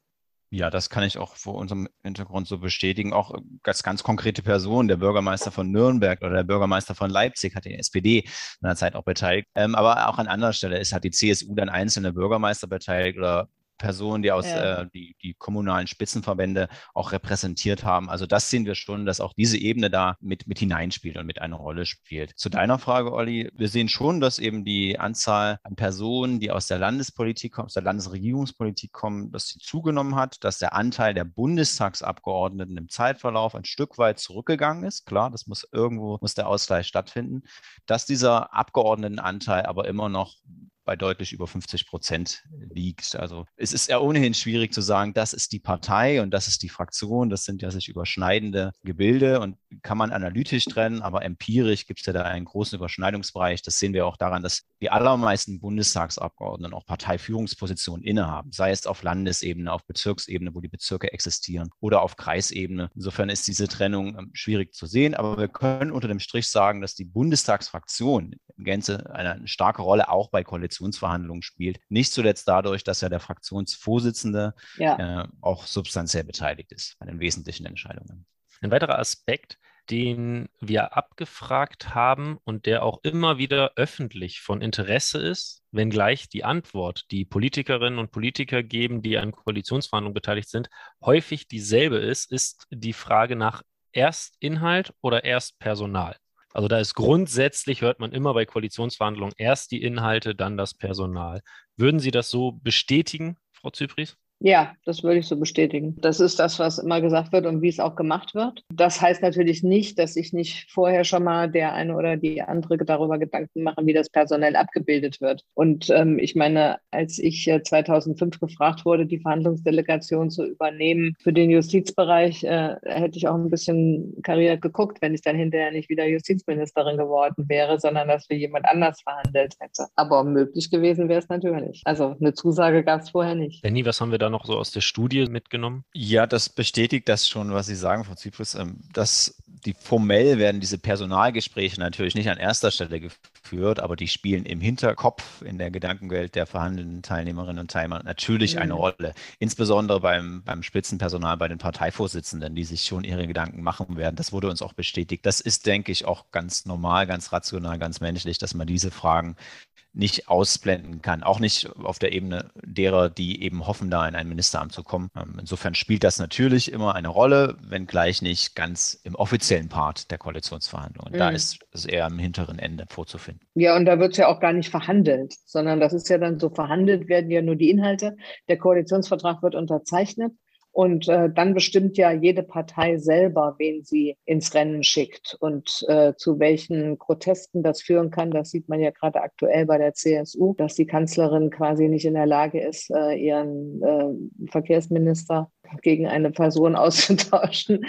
S6: Ja, das kann ich auch vor unserem Hintergrund so bestätigen. Auch ganz, ganz konkrete Personen, der Bürgermeister von Nürnberg oder der Bürgermeister von Leipzig hat die SPD in der Zeit auch beteiligt. Ähm, aber auch an anderer Stelle ist, hat die CSU dann einzelne Bürgermeister beteiligt oder Personen, die aus ja. äh, die, die kommunalen Spitzenverbände auch repräsentiert haben. Also das sehen wir schon, dass auch diese Ebene da mit, mit hineinspielt und mit einer Rolle spielt. Zu deiner Frage, Olli, wir sehen schon, dass eben die Anzahl an Personen, die aus der Landespolitik kommen, aus der Landesregierungspolitik kommen, dass sie zugenommen hat, dass der Anteil der Bundestagsabgeordneten im Zeitverlauf ein Stück weit zurückgegangen ist. Klar, das muss irgendwo, muss der Ausgleich stattfinden, dass dieser Abgeordnetenanteil aber immer noch bei deutlich über 50 Prozent liegt. Also es ist ja ohnehin schwierig zu sagen, das ist die Partei und das ist die Fraktion. Das sind ja sich überschneidende Gebilde und kann man analytisch trennen, aber empirisch gibt es ja da einen großen Überschneidungsbereich. Das sehen wir auch daran, dass die allermeisten Bundestagsabgeordneten auch Parteiführungspositionen innehaben, sei es auf Landesebene, auf Bezirksebene, wo die Bezirke existieren oder auf Kreisebene. Insofern ist diese Trennung ähm, schwierig zu sehen, aber wir können unter dem Strich sagen, dass die Bundestagsfraktion in Gänze eine starke Rolle auch bei Koalitionsverhandlungen spielt. Nicht zuletzt dadurch, dass ja der Fraktionsvorsitzende ja. äh, auch substanziell beteiligt ist an den wesentlichen Entscheidungen.
S5: Ein weiterer Aspekt, den wir abgefragt haben und der auch immer wieder öffentlich von Interesse ist, wenngleich die Antwort, die Politikerinnen und Politiker geben, die an Koalitionsverhandlungen beteiligt sind, häufig dieselbe ist, ist die Frage nach erst Inhalt oder erst Personal. Also da ist grundsätzlich, hört man immer bei Koalitionsverhandlungen, erst die Inhalte, dann das Personal. Würden Sie das so bestätigen, Frau Zypris?
S4: Ja, das würde ich so bestätigen. Das ist das, was immer gesagt wird und wie es auch gemacht wird. Das heißt natürlich nicht, dass ich nicht vorher schon mal der eine oder die andere darüber Gedanken mache, wie das personell abgebildet wird. Und ähm, ich meine, als ich 2005 gefragt wurde, die Verhandlungsdelegation zu übernehmen für den Justizbereich, äh, hätte ich auch ein bisschen kariert geguckt, wenn ich dann hinterher nicht wieder Justizministerin geworden wäre, sondern dass für jemand anders verhandelt hätte. Aber möglich gewesen wäre es natürlich. Also eine Zusage gab es vorher nicht.
S5: Benny, was haben wir da noch so aus der Studie mitgenommen?
S6: Ja, das bestätigt das schon, was Sie sagen, Frau Zypris, ähm, dass die formell werden diese Personalgespräche natürlich nicht an erster Stelle geführt, aber die spielen im Hinterkopf in der Gedankenwelt der verhandelnden Teilnehmerinnen und Teilnehmer natürlich mhm. eine Rolle. Insbesondere beim, beim Spitzenpersonal, bei den Parteivorsitzenden, die sich schon ihre Gedanken machen werden. Das wurde uns auch bestätigt. Das ist, denke ich, auch ganz normal, ganz rational, ganz menschlich, dass man diese Fragen nicht ausblenden kann. Auch nicht auf der Ebene derer, die eben hoffen, da in ein Ministeramt zu kommen. Ähm, insofern spielt das natürlich immer eine Rolle, wenngleich nicht ganz im offiziellen Part der Koalitionsverhandlungen. Mhm. Da ist es eher am hinteren Ende vorzufinden.
S4: Ja, und da wird es ja auch gar nicht verhandelt, sondern das ist ja dann so, verhandelt werden ja nur die Inhalte. Der Koalitionsvertrag wird unterzeichnet und äh, dann bestimmt ja jede Partei selber, wen sie ins Rennen schickt und äh, zu welchen Protesten das führen kann. Das sieht man ja gerade aktuell bei der CSU, dass die Kanzlerin quasi nicht in der Lage ist, äh, ihren äh, Verkehrsminister gegen eine Person auszutauschen,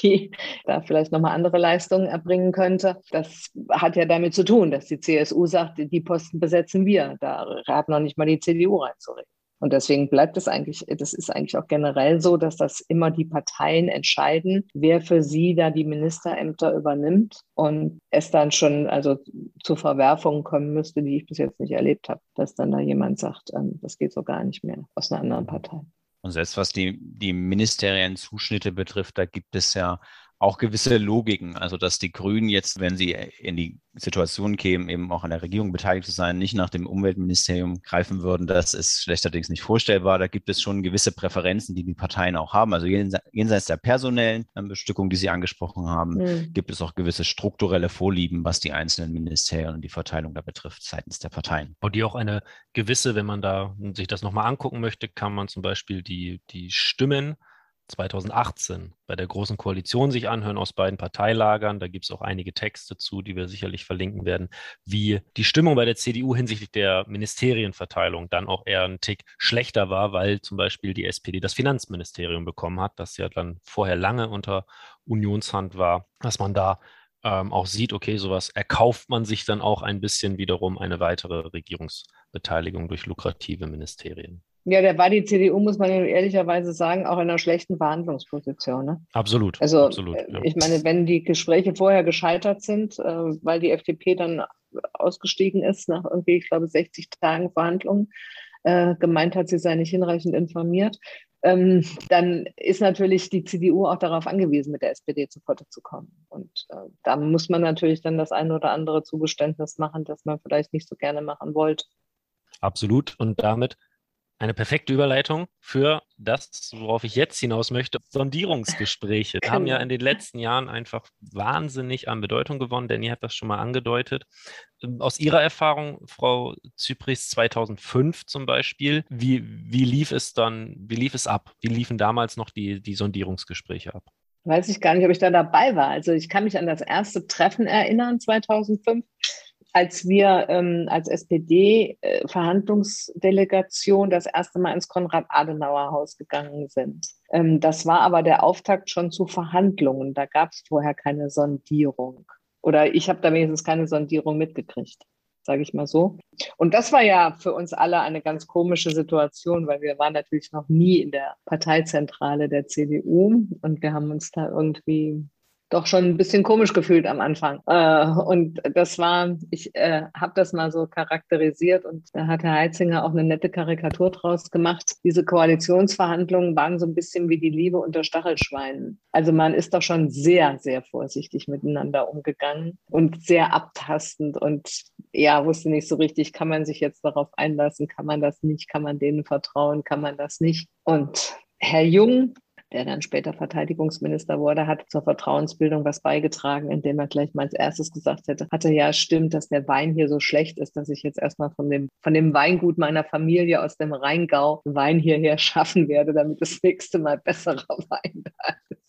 S4: die da vielleicht nochmal andere Leistungen erbringen könnte. Das hat ja damit zu tun, dass die CSU sagt, die Posten besetzen wir. Da hat noch nicht mal die CDU reinzureden. Und deswegen bleibt es eigentlich, das ist eigentlich auch generell so, dass das immer die Parteien entscheiden, wer für sie da die Ministerämter übernimmt und es dann schon also zu Verwerfungen kommen müsste, die ich bis jetzt nicht erlebt habe, dass dann da jemand sagt, ähm, das geht so gar nicht mehr aus einer anderen Partei.
S6: Und selbst was die, die ministeriellen Zuschnitte betrifft, da gibt es ja auch gewisse Logiken. Also, dass die Grünen jetzt, wenn sie in die Situation kämen, eben auch an der Regierung beteiligt zu sein, nicht nach dem Umweltministerium greifen würden, das ist schlechterdings nicht vorstellbar. Da gibt es schon gewisse Präferenzen, die die Parteien auch haben. Also jenseits der personellen ähm, Bestückung, die Sie angesprochen haben, mhm. gibt es auch gewisse strukturelle Vorlieben, was die einzelnen Ministerien und die Verteilung da betrifft, seitens der Parteien.
S5: Und die auch eine gewisse, wenn man da sich das nochmal angucken möchte, kann man zum Beispiel die, die Stimmen 2018 bei der Großen Koalition sich anhören aus beiden Parteilagern. Da gibt es auch einige Texte zu, die wir sicherlich verlinken werden, wie die Stimmung bei der CDU hinsichtlich der Ministerienverteilung dann auch eher ein Tick schlechter war, weil zum Beispiel die SPD das Finanzministerium bekommen hat, das ja dann vorher lange unter Unionshand war, dass man da ähm, auch sieht, okay, sowas erkauft man sich dann auch ein bisschen wiederum eine weitere Regierungsbeteiligung durch lukrative Ministerien.
S4: Ja, da war die CDU, muss man ehrlicherweise sagen, auch in einer schlechten Verhandlungsposition. Ne?
S5: Absolut.
S4: Also,
S5: absolut,
S4: ja. ich meine, wenn die Gespräche vorher gescheitert sind, äh, weil die FDP dann ausgestiegen ist nach irgendwie, ich glaube, 60 Tagen Verhandlungen, äh, gemeint hat, sie sei nicht hinreichend informiert, ähm, dann ist natürlich die CDU auch darauf angewiesen, mit der SPD zu Potte zu kommen. Und äh, da muss man natürlich dann das eine oder andere Zugeständnis machen, das man vielleicht nicht so gerne machen wollte.
S5: Absolut. Und damit eine perfekte Überleitung für das, worauf ich jetzt hinaus möchte. Sondierungsgespräche haben ja in den letzten Jahren einfach wahnsinnig an Bedeutung gewonnen. Danny hat das schon mal angedeutet. Ähm, aus Ihrer Erfahrung, Frau Zypris, 2005 zum Beispiel, wie, wie lief es dann, wie lief es ab? Wie liefen damals noch die, die Sondierungsgespräche ab?
S4: Weiß ich gar nicht, ob ich da dabei war. Also ich kann mich an das erste Treffen erinnern, 2005 als wir ähm, als SPD-Verhandlungsdelegation äh, das erste Mal ins Konrad-Adenauer-Haus gegangen sind. Ähm, das war aber der Auftakt schon zu Verhandlungen. Da gab es vorher keine Sondierung. Oder ich habe da wenigstens keine Sondierung mitgekriegt, sage ich mal so. Und das war ja für uns alle eine ganz komische Situation, weil wir waren natürlich noch nie in der Parteizentrale der CDU und wir haben uns da irgendwie doch schon ein bisschen komisch gefühlt am Anfang. Äh, und das war, ich äh, habe das mal so charakterisiert und da hat Herr Heitzinger auch eine nette Karikatur draus gemacht. Diese Koalitionsverhandlungen waren so ein bisschen wie die Liebe unter Stachelschweinen. Also man ist doch schon sehr, sehr vorsichtig miteinander umgegangen und sehr abtastend und ja, wusste nicht so richtig, kann man sich jetzt darauf einlassen, kann man das nicht, kann man denen vertrauen, kann man das nicht. Und Herr Jung der dann später Verteidigungsminister wurde, hat zur Vertrauensbildung was beigetragen, indem er gleich mal als erstes gesagt hätte, hatte ja stimmt, dass der Wein hier so schlecht ist, dass ich jetzt erstmal von dem, von dem Weingut meiner Familie aus dem Rheingau Wein hierher schaffen werde, damit das nächste Mal besserer Wein da ist.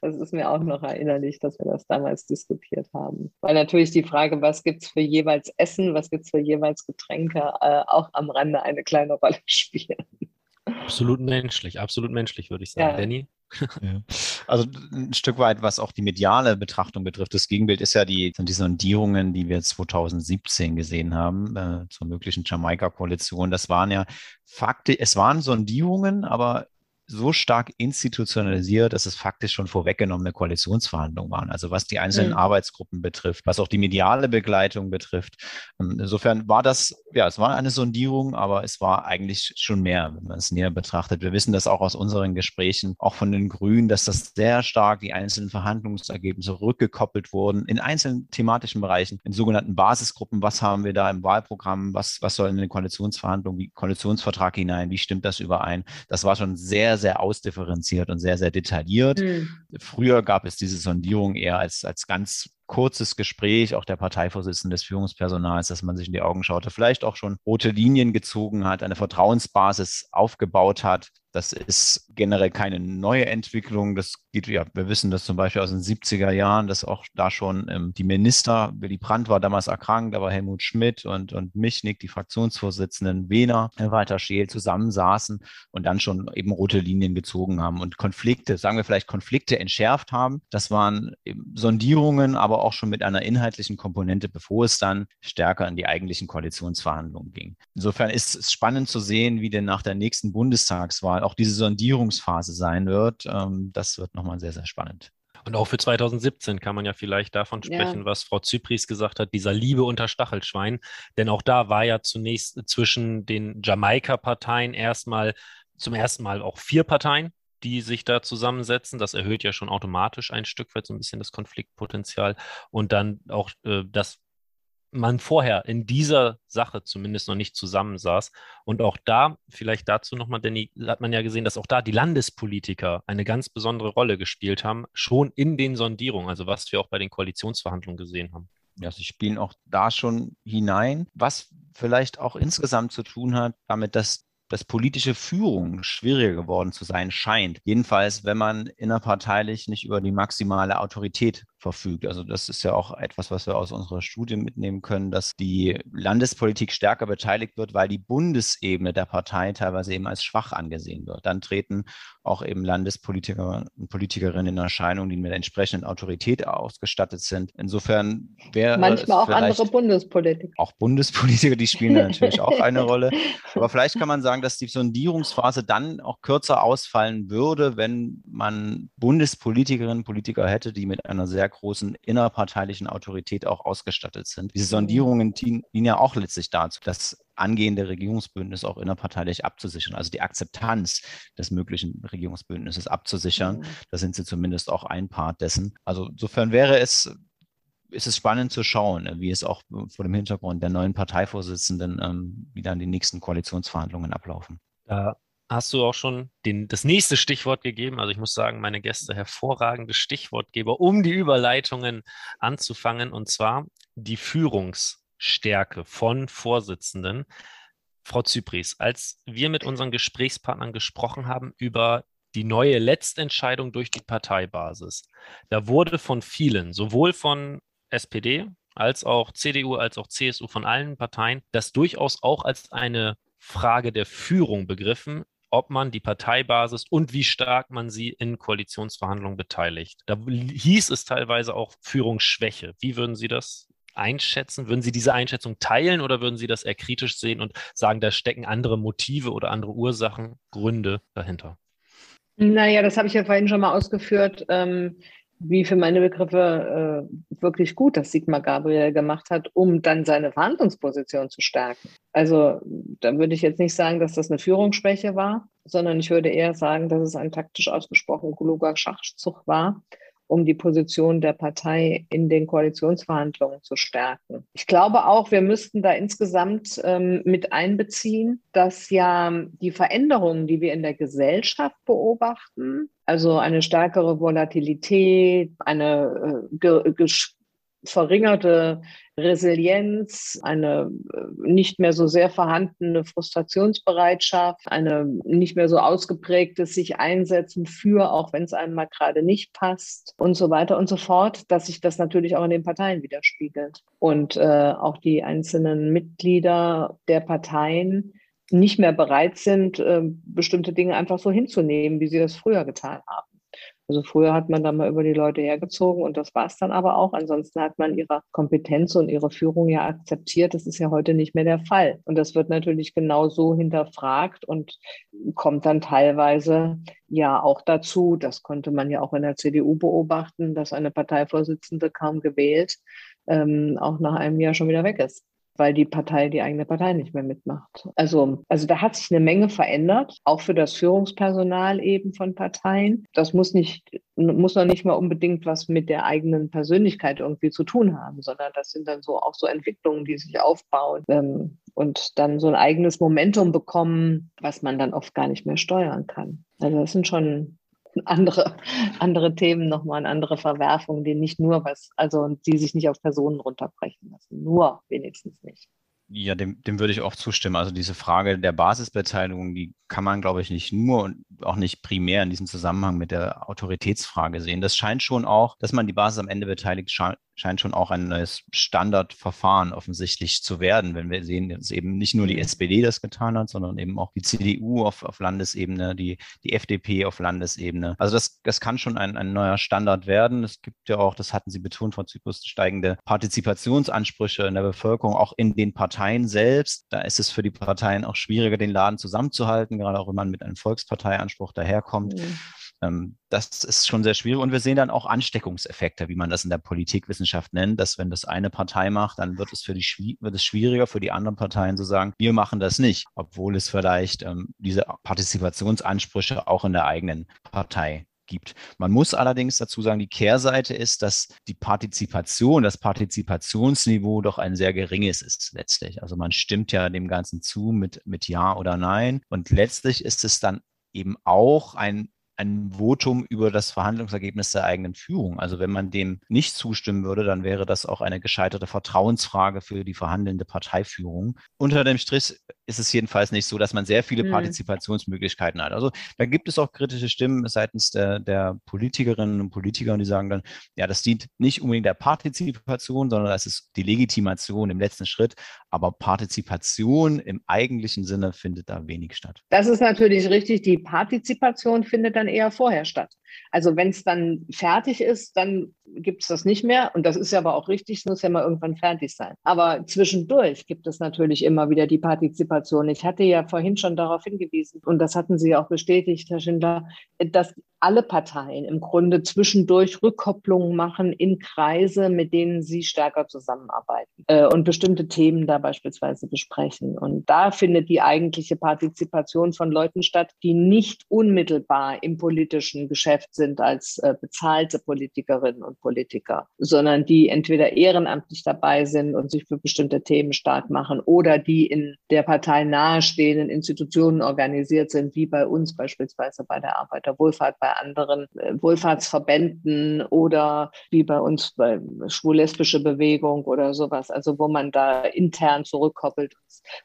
S4: Das ist mir auch noch erinnerlich, dass wir das damals diskutiert haben. Weil natürlich die Frage, was gibt es für jeweils Essen, was gibt es für jeweils Getränke, äh, auch am Rande eine kleine Rolle spielen.
S5: Absolut menschlich, absolut menschlich, würde ich sagen. Ja. Danny?
S6: Ja. Also ein Stück weit, was auch die mediale Betrachtung betrifft. Das Gegenbild ist ja die, die Sondierungen, die wir 2017 gesehen haben äh, zur möglichen Jamaika-Koalition. Das waren ja Fakte, es waren Sondierungen, aber so stark institutionalisiert, dass es faktisch schon vorweggenommene Koalitionsverhandlungen waren. Also was die einzelnen mhm. Arbeitsgruppen betrifft, was auch die mediale Begleitung betrifft. Ähm, insofern war das, ja, es war eine Sondierung, aber es war eigentlich schon mehr, wenn man es näher betrachtet. Wir wissen das auch aus unseren Gesprächen, auch von den Grünen, dass das sehr stark die einzelnen Verhandlungsergebnisse rückgekoppelt wurden in einzelnen thematischen Bereichen, in sogenannten Basisgruppen. Was haben wir da im Wahlprogramm? Was, was soll in den Koalitionsverhandlungen, wie Koalitionsvertrag hinein? Wie stimmt das überein? Das war schon sehr, sehr ausdifferenziert und sehr, sehr detailliert. Mhm. Früher gab es diese Sondierung eher als, als ganz kurzes Gespräch, auch der Parteivorsitzende des Führungspersonals, dass man sich in die Augen schaute, vielleicht auch schon rote Linien gezogen hat, eine Vertrauensbasis aufgebaut hat. Das ist generell keine neue Entwicklung. Das geht, ja, wir wissen das zum Beispiel aus den 70er Jahren, dass auch da schon ähm, die Minister, Willy Brandt war damals erkrankt, war Helmut Schmidt und, und Michnik, die Fraktionsvorsitzenden, Wehner, Walter Scheel zusammensaßen und dann schon eben rote Linien gezogen haben und Konflikte, sagen wir vielleicht Konflikte entschärft haben. Das waren Sondierungen, aber auch schon mit einer inhaltlichen Komponente, bevor es dann stärker in die eigentlichen Koalitionsverhandlungen ging. Insofern ist es spannend zu sehen, wie denn nach der nächsten Bundestagswahl auch diese Sondierungsphase sein wird. Ähm, das wird nochmal sehr, sehr spannend.
S5: Und auch für 2017 kann man ja vielleicht davon sprechen, ja. was Frau Zypries gesagt hat, dieser Liebe unter Stachelschwein. Denn auch da war ja zunächst zwischen den Jamaika-Parteien erstmal zum ersten Mal auch vier Parteien, die sich da zusammensetzen. Das erhöht ja schon automatisch ein Stück weit so ein bisschen das Konfliktpotenzial. Und dann auch äh, das man vorher in dieser Sache zumindest noch nicht zusammensaß. Und auch da, vielleicht dazu nochmal, Danny, hat man ja gesehen, dass auch da die Landespolitiker eine ganz besondere Rolle gespielt haben, schon in den Sondierungen, also was wir auch bei den Koalitionsverhandlungen gesehen haben.
S6: Ja, sie spielen auch da schon hinein, was vielleicht auch insgesamt zu tun hat damit, dass dass politische Führung schwieriger geworden zu sein scheint. Jedenfalls, wenn man innerparteilich nicht über die maximale Autorität verfügt. Also das ist ja auch etwas, was wir aus unserer Studie mitnehmen können, dass die Landespolitik stärker beteiligt wird, weil die Bundesebene der Partei teilweise eben als schwach angesehen wird. Dann treten auch eben Landespolitiker und Politikerinnen in Erscheinung, die mit entsprechenden Autorität ausgestattet sind. Insofern wäre
S4: manchmal auch andere Bundespolitiker.
S6: Auch Bundespolitiker, die spielen natürlich auch eine Rolle. Aber vielleicht kann man sagen, dass die Sondierungsphase dann auch kürzer ausfallen würde, wenn man Bundespolitikerinnen und Politiker hätte, die mit einer sehr großen innerparteilichen Autorität auch ausgestattet sind. Diese mhm. Sondierungen dienen, ja auch letztlich dazu, das angehende Regierungsbündnis auch innerparteilich abzusichern, also die Akzeptanz des möglichen Regierungsbündnisses abzusichern. Mhm. Da sind sie zumindest auch ein Part dessen. Also insofern wäre es ist es spannend zu schauen, wie es auch vor dem Hintergrund der neuen Parteivorsitzenden, ähm, wie dann die nächsten Koalitionsverhandlungen ablaufen.
S5: Da hast du auch schon den, das nächste Stichwort gegeben. Also ich muss sagen, meine Gäste hervorragende Stichwortgeber, um die Überleitungen anzufangen, und zwar die Führungsstärke von Vorsitzenden. Frau Zypris, als wir mit unseren Gesprächspartnern gesprochen haben über die neue Letztentscheidung durch die Parteibasis, da wurde von vielen, sowohl von SPD als auch CDU, als auch CSU, von allen Parteien, das durchaus auch als eine Frage der Führung begriffen, ob man die Parteibasis und wie stark man sie in Koalitionsverhandlungen beteiligt. Da hieß es teilweise auch Führungsschwäche. Wie würden Sie das einschätzen? Würden Sie diese Einschätzung teilen oder würden Sie das eher kritisch sehen und sagen, da stecken andere Motive oder andere Ursachen, Gründe dahinter?
S4: Naja, das habe ich ja vorhin schon mal ausgeführt. Ähm, wie für meine Begriffe äh, wirklich gut, dass Sigmar Gabriel gemacht hat, um dann seine Verhandlungsposition zu stärken. Also da würde ich jetzt nicht sagen, dass das eine Führungsschwäche war, sondern ich würde eher sagen, dass es ein taktisch ausgesprochen kluger Schachzug war, um die Position der Partei in den Koalitionsverhandlungen zu stärken. Ich glaube auch, wir müssten da insgesamt ähm, mit einbeziehen, dass ja die Veränderungen, die wir in der Gesellschaft beobachten, also eine stärkere Volatilität, eine äh, verringerte Resilienz, eine äh, nicht mehr so sehr vorhandene Frustrationsbereitschaft, eine nicht mehr so ausgeprägtes sich einsetzen für, auch wenn es einem mal gerade nicht passt und so weiter und so fort, dass sich das natürlich auch in den Parteien widerspiegelt. Und äh, auch die einzelnen Mitglieder der Parteien nicht mehr bereit sind, äh, bestimmte Dinge einfach so hinzunehmen, wie sie das früher getan haben. Also früher hat man da mal über die Leute hergezogen und das war es dann aber auch. Ansonsten hat man ihre Kompetenz und ihre Führung ja akzeptiert. Das ist ja heute nicht mehr der Fall. Und das wird natürlich genau so hinterfragt und kommt dann teilweise ja auch dazu, das konnte man ja auch in der CDU beobachten, dass eine Parteivorsitzende kaum gewählt ähm, auch nach einem Jahr schon wieder weg ist weil die Partei, die eigene Partei nicht mehr mitmacht. Also, also da hat sich eine Menge verändert, auch für das Führungspersonal eben von Parteien. Das muss nicht, muss noch nicht mal unbedingt was mit der eigenen Persönlichkeit irgendwie zu tun haben, sondern das sind dann so auch so Entwicklungen, die sich aufbauen ähm, und dann so ein eigenes Momentum bekommen, was man dann oft gar nicht mehr steuern kann. Also das sind schon andere, andere Themen nochmal, andere Verwerfungen, die nicht nur was, also die sich nicht auf Personen runterbrechen lassen. Nur wenigstens nicht.
S6: Ja, dem, dem würde ich auch zustimmen. Also diese Frage der Basisbeteiligung, die kann man, glaube ich, nicht nur und auch nicht primär in diesem Zusammenhang mit der Autoritätsfrage sehen. Das scheint schon auch, dass man die Basis am Ende beteiligt, scheint schon auch ein neues Standardverfahren offensichtlich zu werden, wenn wir sehen, dass eben nicht nur die mhm. SPD das getan hat, sondern eben auch die CDU auf, auf Landesebene, die, die FDP auf Landesebene. Also das, das kann schon ein, ein neuer Standard werden. Es gibt ja auch, das hatten Sie betont, Frau Zypus, steigende Partizipationsansprüche in der Bevölkerung, auch in den Parteien selbst. Da ist es für die Parteien auch schwieriger, den Laden zusammenzuhalten, gerade auch wenn man mit einem Volksparteianspruch daherkommt. Mhm. Ähm, das ist schon sehr schwierig. Und wir sehen dann auch Ansteckungseffekte, wie man das in der Politikwissenschaft nennt, dass wenn das eine Partei macht, dann wird es für die wird es schwieriger für die anderen Parteien zu sagen, wir machen das nicht, obwohl es vielleicht ähm, diese Partizipationsansprüche auch in der eigenen Partei gibt. Man muss allerdings dazu sagen, die Kehrseite ist, dass die Partizipation, das Partizipationsniveau doch ein sehr geringes ist letztlich. Also man stimmt ja dem Ganzen zu mit, mit Ja oder Nein. Und letztlich ist es dann eben auch ein ein Votum über das Verhandlungsergebnis der eigenen Führung. Also wenn man dem nicht zustimmen würde, dann wäre das auch eine gescheiterte Vertrauensfrage für die verhandelnde Parteiführung. Unter dem Strich ist es jedenfalls nicht so, dass man sehr viele hm. Partizipationsmöglichkeiten hat. Also da gibt es auch kritische Stimmen seitens der, der Politikerinnen und Politiker, die sagen dann, ja, das dient nicht unbedingt der Partizipation, sondern das ist die Legitimation im letzten Schritt. Aber Partizipation im eigentlichen Sinne findet da wenig statt.
S4: Das ist natürlich richtig. Die Partizipation findet dann eher vorher statt. Also wenn es dann fertig ist, dann gibt es das nicht mehr. Und das ist ja aber auch richtig, es muss ja mal irgendwann fertig sein. Aber zwischendurch gibt es natürlich immer wieder die Partizipation. Ich hatte ja vorhin schon darauf hingewiesen, und das hatten Sie auch bestätigt, Herr Schindler, dass alle Parteien im Grunde zwischendurch Rückkopplungen machen in Kreise, mit denen sie stärker zusammenarbeiten äh, und bestimmte Themen da beispielsweise besprechen. Und da findet die eigentliche Partizipation von Leuten statt, die nicht unmittelbar im politischen Geschäft sind als äh, bezahlte Politikerinnen und Politiker, sondern die entweder ehrenamtlich dabei sind und sich für bestimmte Themen stark machen oder die in der Partei nahestehenden Institutionen organisiert sind, wie bei uns beispielsweise bei der Arbeiterwohlfahrt, bei anderen äh, Wohlfahrtsverbänden oder wie bei uns bei schwul-lesbische Bewegung oder sowas, also wo man da intern zurückkoppelt,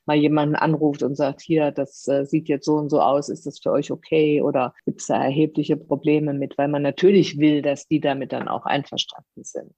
S4: mal jemanden anruft und sagt, hier, das äh, sieht jetzt so und so aus, ist das für euch okay? Oder gibt es da erhebliche Probleme mit, weil man natürlich will, dass die damit dann auch einverstanden sind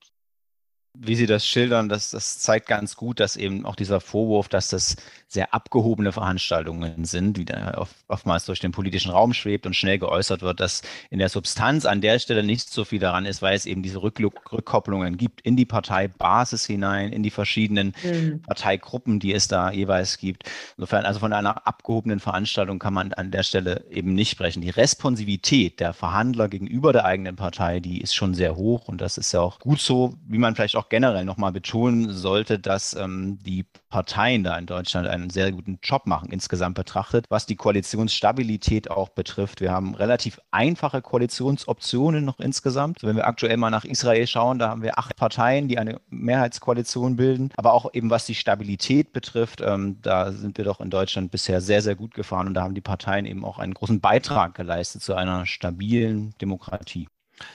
S6: wie Sie das schildern, das, das zeigt ganz gut, dass eben auch dieser Vorwurf, dass das sehr abgehobene Veranstaltungen sind, oft, oftmals durch den politischen Raum schwebt und schnell geäußert wird, dass in der Substanz an der Stelle nicht so viel daran ist, weil es eben diese Rückkopplungen gibt in die Parteibasis hinein, in die verschiedenen mhm. Parteigruppen, die es da jeweils gibt. Insofern, also von einer abgehobenen Veranstaltung kann man an der Stelle eben nicht sprechen. Die Responsivität der Verhandler gegenüber der eigenen Partei, die ist schon sehr hoch und das ist ja auch gut so, wie man vielleicht auch auch generell nochmal betonen sollte, dass ähm, die Parteien da in Deutschland einen sehr guten Job machen, insgesamt betrachtet, was die Koalitionsstabilität auch betrifft. Wir haben relativ einfache Koalitionsoptionen noch insgesamt. Wenn wir aktuell mal nach Israel schauen, da haben wir acht Parteien, die eine Mehrheitskoalition bilden. Aber auch eben was die Stabilität betrifft, ähm, da sind wir doch in Deutschland bisher sehr, sehr gut gefahren und da haben die Parteien eben auch einen großen Beitrag geleistet zu einer stabilen Demokratie.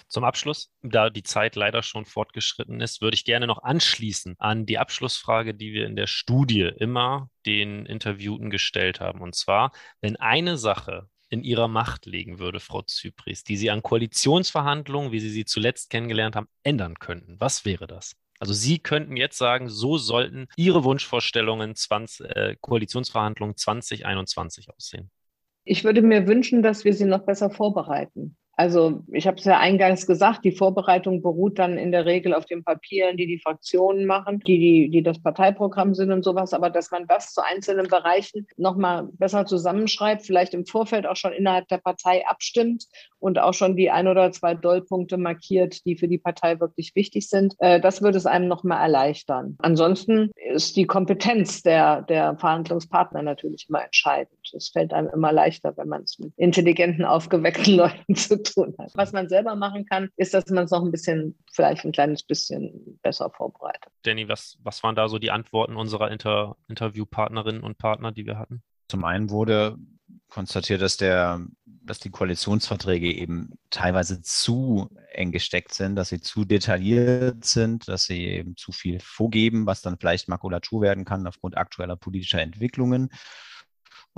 S5: Zum Abschluss, da die Zeit leider schon fortgeschritten ist, würde ich gerne noch anschließen an die Abschlussfrage, die wir in der Studie immer den Interviewten gestellt haben. Und zwar, wenn eine Sache in ihrer Macht liegen würde, Frau Zypris, die Sie an Koalitionsverhandlungen, wie Sie sie zuletzt kennengelernt haben, ändern könnten, was wäre das? Also Sie könnten jetzt sagen, so sollten Ihre Wunschvorstellungen 20, äh, Koalitionsverhandlungen 2021 aussehen.
S4: Ich würde mir wünschen, dass wir sie noch besser vorbereiten. Also ich habe es ja eingangs gesagt, die Vorbereitung beruht dann in der Regel auf den Papieren, die die Fraktionen machen, die, die, die das Parteiprogramm sind und sowas. Aber dass man das zu einzelnen Bereichen nochmal besser zusammenschreibt, vielleicht im Vorfeld auch schon innerhalb der Partei abstimmt und auch schon die ein oder zwei Dollpunkte markiert, die für die Partei wirklich wichtig sind, äh, das würde es einem nochmal erleichtern. Ansonsten ist die Kompetenz der, der Verhandlungspartner natürlich immer entscheidend. Es fällt einem immer leichter, wenn man es mit intelligenten, aufgeweckten Leuten zu tun tun hat. Was man selber machen kann, ist, dass man es noch ein bisschen, vielleicht ein kleines bisschen besser vorbereitet.
S5: Danny, was, was waren da so die Antworten unserer Inter Interviewpartnerinnen und Partner, die wir hatten?
S6: Zum einen wurde konstatiert, dass der, dass die Koalitionsverträge eben teilweise zu eng gesteckt sind, dass sie zu detailliert sind, dass sie eben zu viel vorgeben, was dann vielleicht Makulatur werden kann aufgrund aktueller politischer Entwicklungen.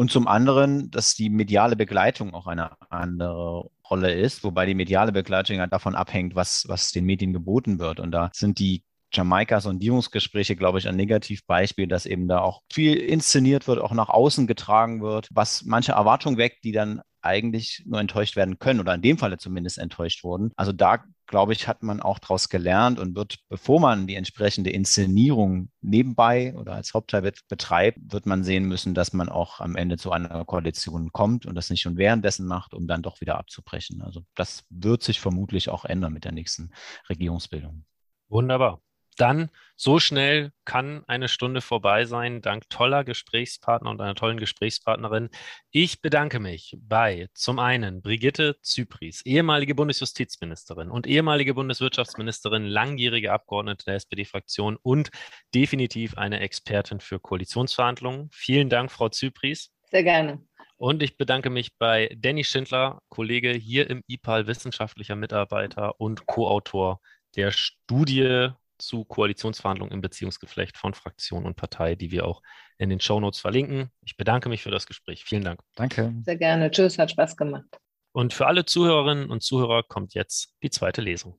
S6: Und zum anderen, dass die mediale Begleitung auch eine andere Rolle ist, wobei die mediale Begleitung halt davon abhängt, was, was den Medien geboten wird. Und da sind die Jamaika-Sondierungsgespräche, glaube ich, ein Negativbeispiel, dass eben da auch viel inszeniert wird, auch nach außen getragen wird, was manche Erwartungen weckt, die dann eigentlich nur enttäuscht werden können oder in dem Falle zumindest enttäuscht wurden. Also da glaube ich, hat man auch daraus gelernt und wird, bevor man die entsprechende Inszenierung nebenbei oder als Hauptteil betreibt, wird man sehen müssen, dass man auch am Ende zu einer Koalition kommt und das nicht schon währenddessen macht, um dann doch wieder abzubrechen. Also das wird sich vermutlich auch ändern mit der nächsten Regierungsbildung.
S5: Wunderbar. Dann so schnell kann eine Stunde vorbei sein, dank toller Gesprächspartner und einer tollen Gesprächspartnerin. Ich bedanke mich bei zum einen Brigitte Zypris, ehemalige Bundesjustizministerin und ehemalige Bundeswirtschaftsministerin, langjährige Abgeordnete der SPD-Fraktion und definitiv eine Expertin für Koalitionsverhandlungen. Vielen Dank, Frau Zypris.
S4: Sehr gerne.
S5: Und ich bedanke mich bei Danny Schindler, Kollege hier im IPAL, wissenschaftlicher Mitarbeiter und Co-Autor der Studie zu Koalitionsverhandlungen im Beziehungsgeflecht von Fraktion und Partei, die wir auch in den Shownotes verlinken. Ich bedanke mich für das Gespräch. Vielen Dank.
S6: Danke.
S4: Sehr gerne. Tschüss, hat Spaß gemacht.
S5: Und für alle Zuhörerinnen und Zuhörer kommt jetzt die zweite Lesung.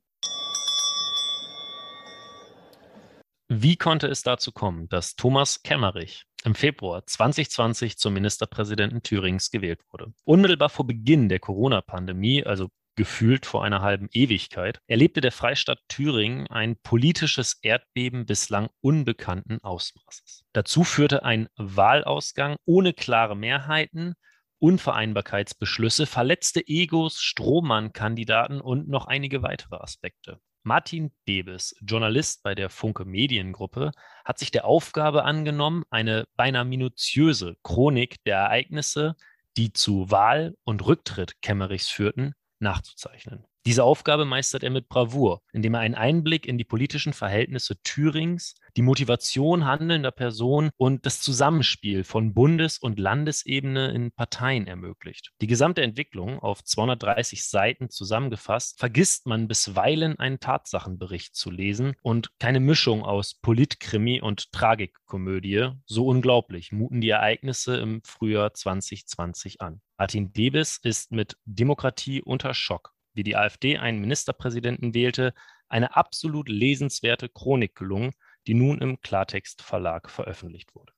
S5: Wie konnte es dazu kommen, dass Thomas Kemmerich im Februar 2020 zum Ministerpräsidenten Thürings gewählt wurde? Unmittelbar vor Beginn der Corona-Pandemie, also gefühlt vor einer halben Ewigkeit, erlebte der Freistaat Thüringen ein politisches Erdbeben bislang unbekannten Ausmaßes. Dazu führte ein Wahlausgang ohne klare Mehrheiten, Unvereinbarkeitsbeschlüsse, verletzte Egos, Strohmann-Kandidaten und noch einige weitere Aspekte. Martin Debes, Journalist bei der Funke Mediengruppe, hat sich der Aufgabe angenommen, eine beinahe minutiöse Chronik der Ereignisse, die zu Wahl und Rücktritt Kemmerichs führten, nachzuzeichnen. Diese Aufgabe meistert er mit Bravour, indem er einen Einblick in die politischen Verhältnisse Thürings, die Motivation handelnder Personen und das Zusammenspiel von Bundes- und Landesebene in Parteien ermöglicht. Die gesamte Entwicklung auf 230 Seiten zusammengefasst, vergisst man bisweilen einen Tatsachenbericht zu lesen und keine Mischung aus Politkrimi und Tragikkomödie. So unglaublich muten die Ereignisse im Frühjahr 2020 an. Martin Debes ist mit Demokratie unter Schock wie die AfD einen Ministerpräsidenten wählte, eine absolut lesenswerte Chronik gelungen, die nun im Klartext Verlag veröffentlicht wurde.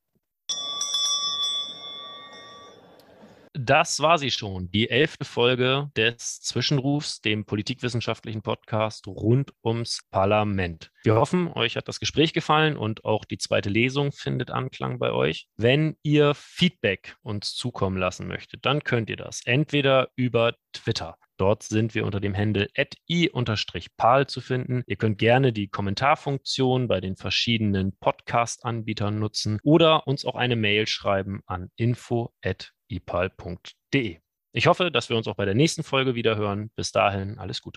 S5: Das war sie schon, die elfte Folge des Zwischenrufs, dem politikwissenschaftlichen Podcast rund ums Parlament. Wir hoffen, euch hat das Gespräch gefallen und auch die zweite Lesung findet Anklang bei euch. Wenn ihr Feedback uns zukommen lassen möchtet, dann könnt ihr das entweder über Twitter Dort sind wir unter dem Handle i-pal zu finden. Ihr könnt gerne die Kommentarfunktion bei den verschiedenen Podcast-Anbietern nutzen oder uns auch eine Mail schreiben an info.ipal.de. Ich hoffe, dass wir uns auch bei der nächsten Folge wieder hören. Bis dahin alles Gute.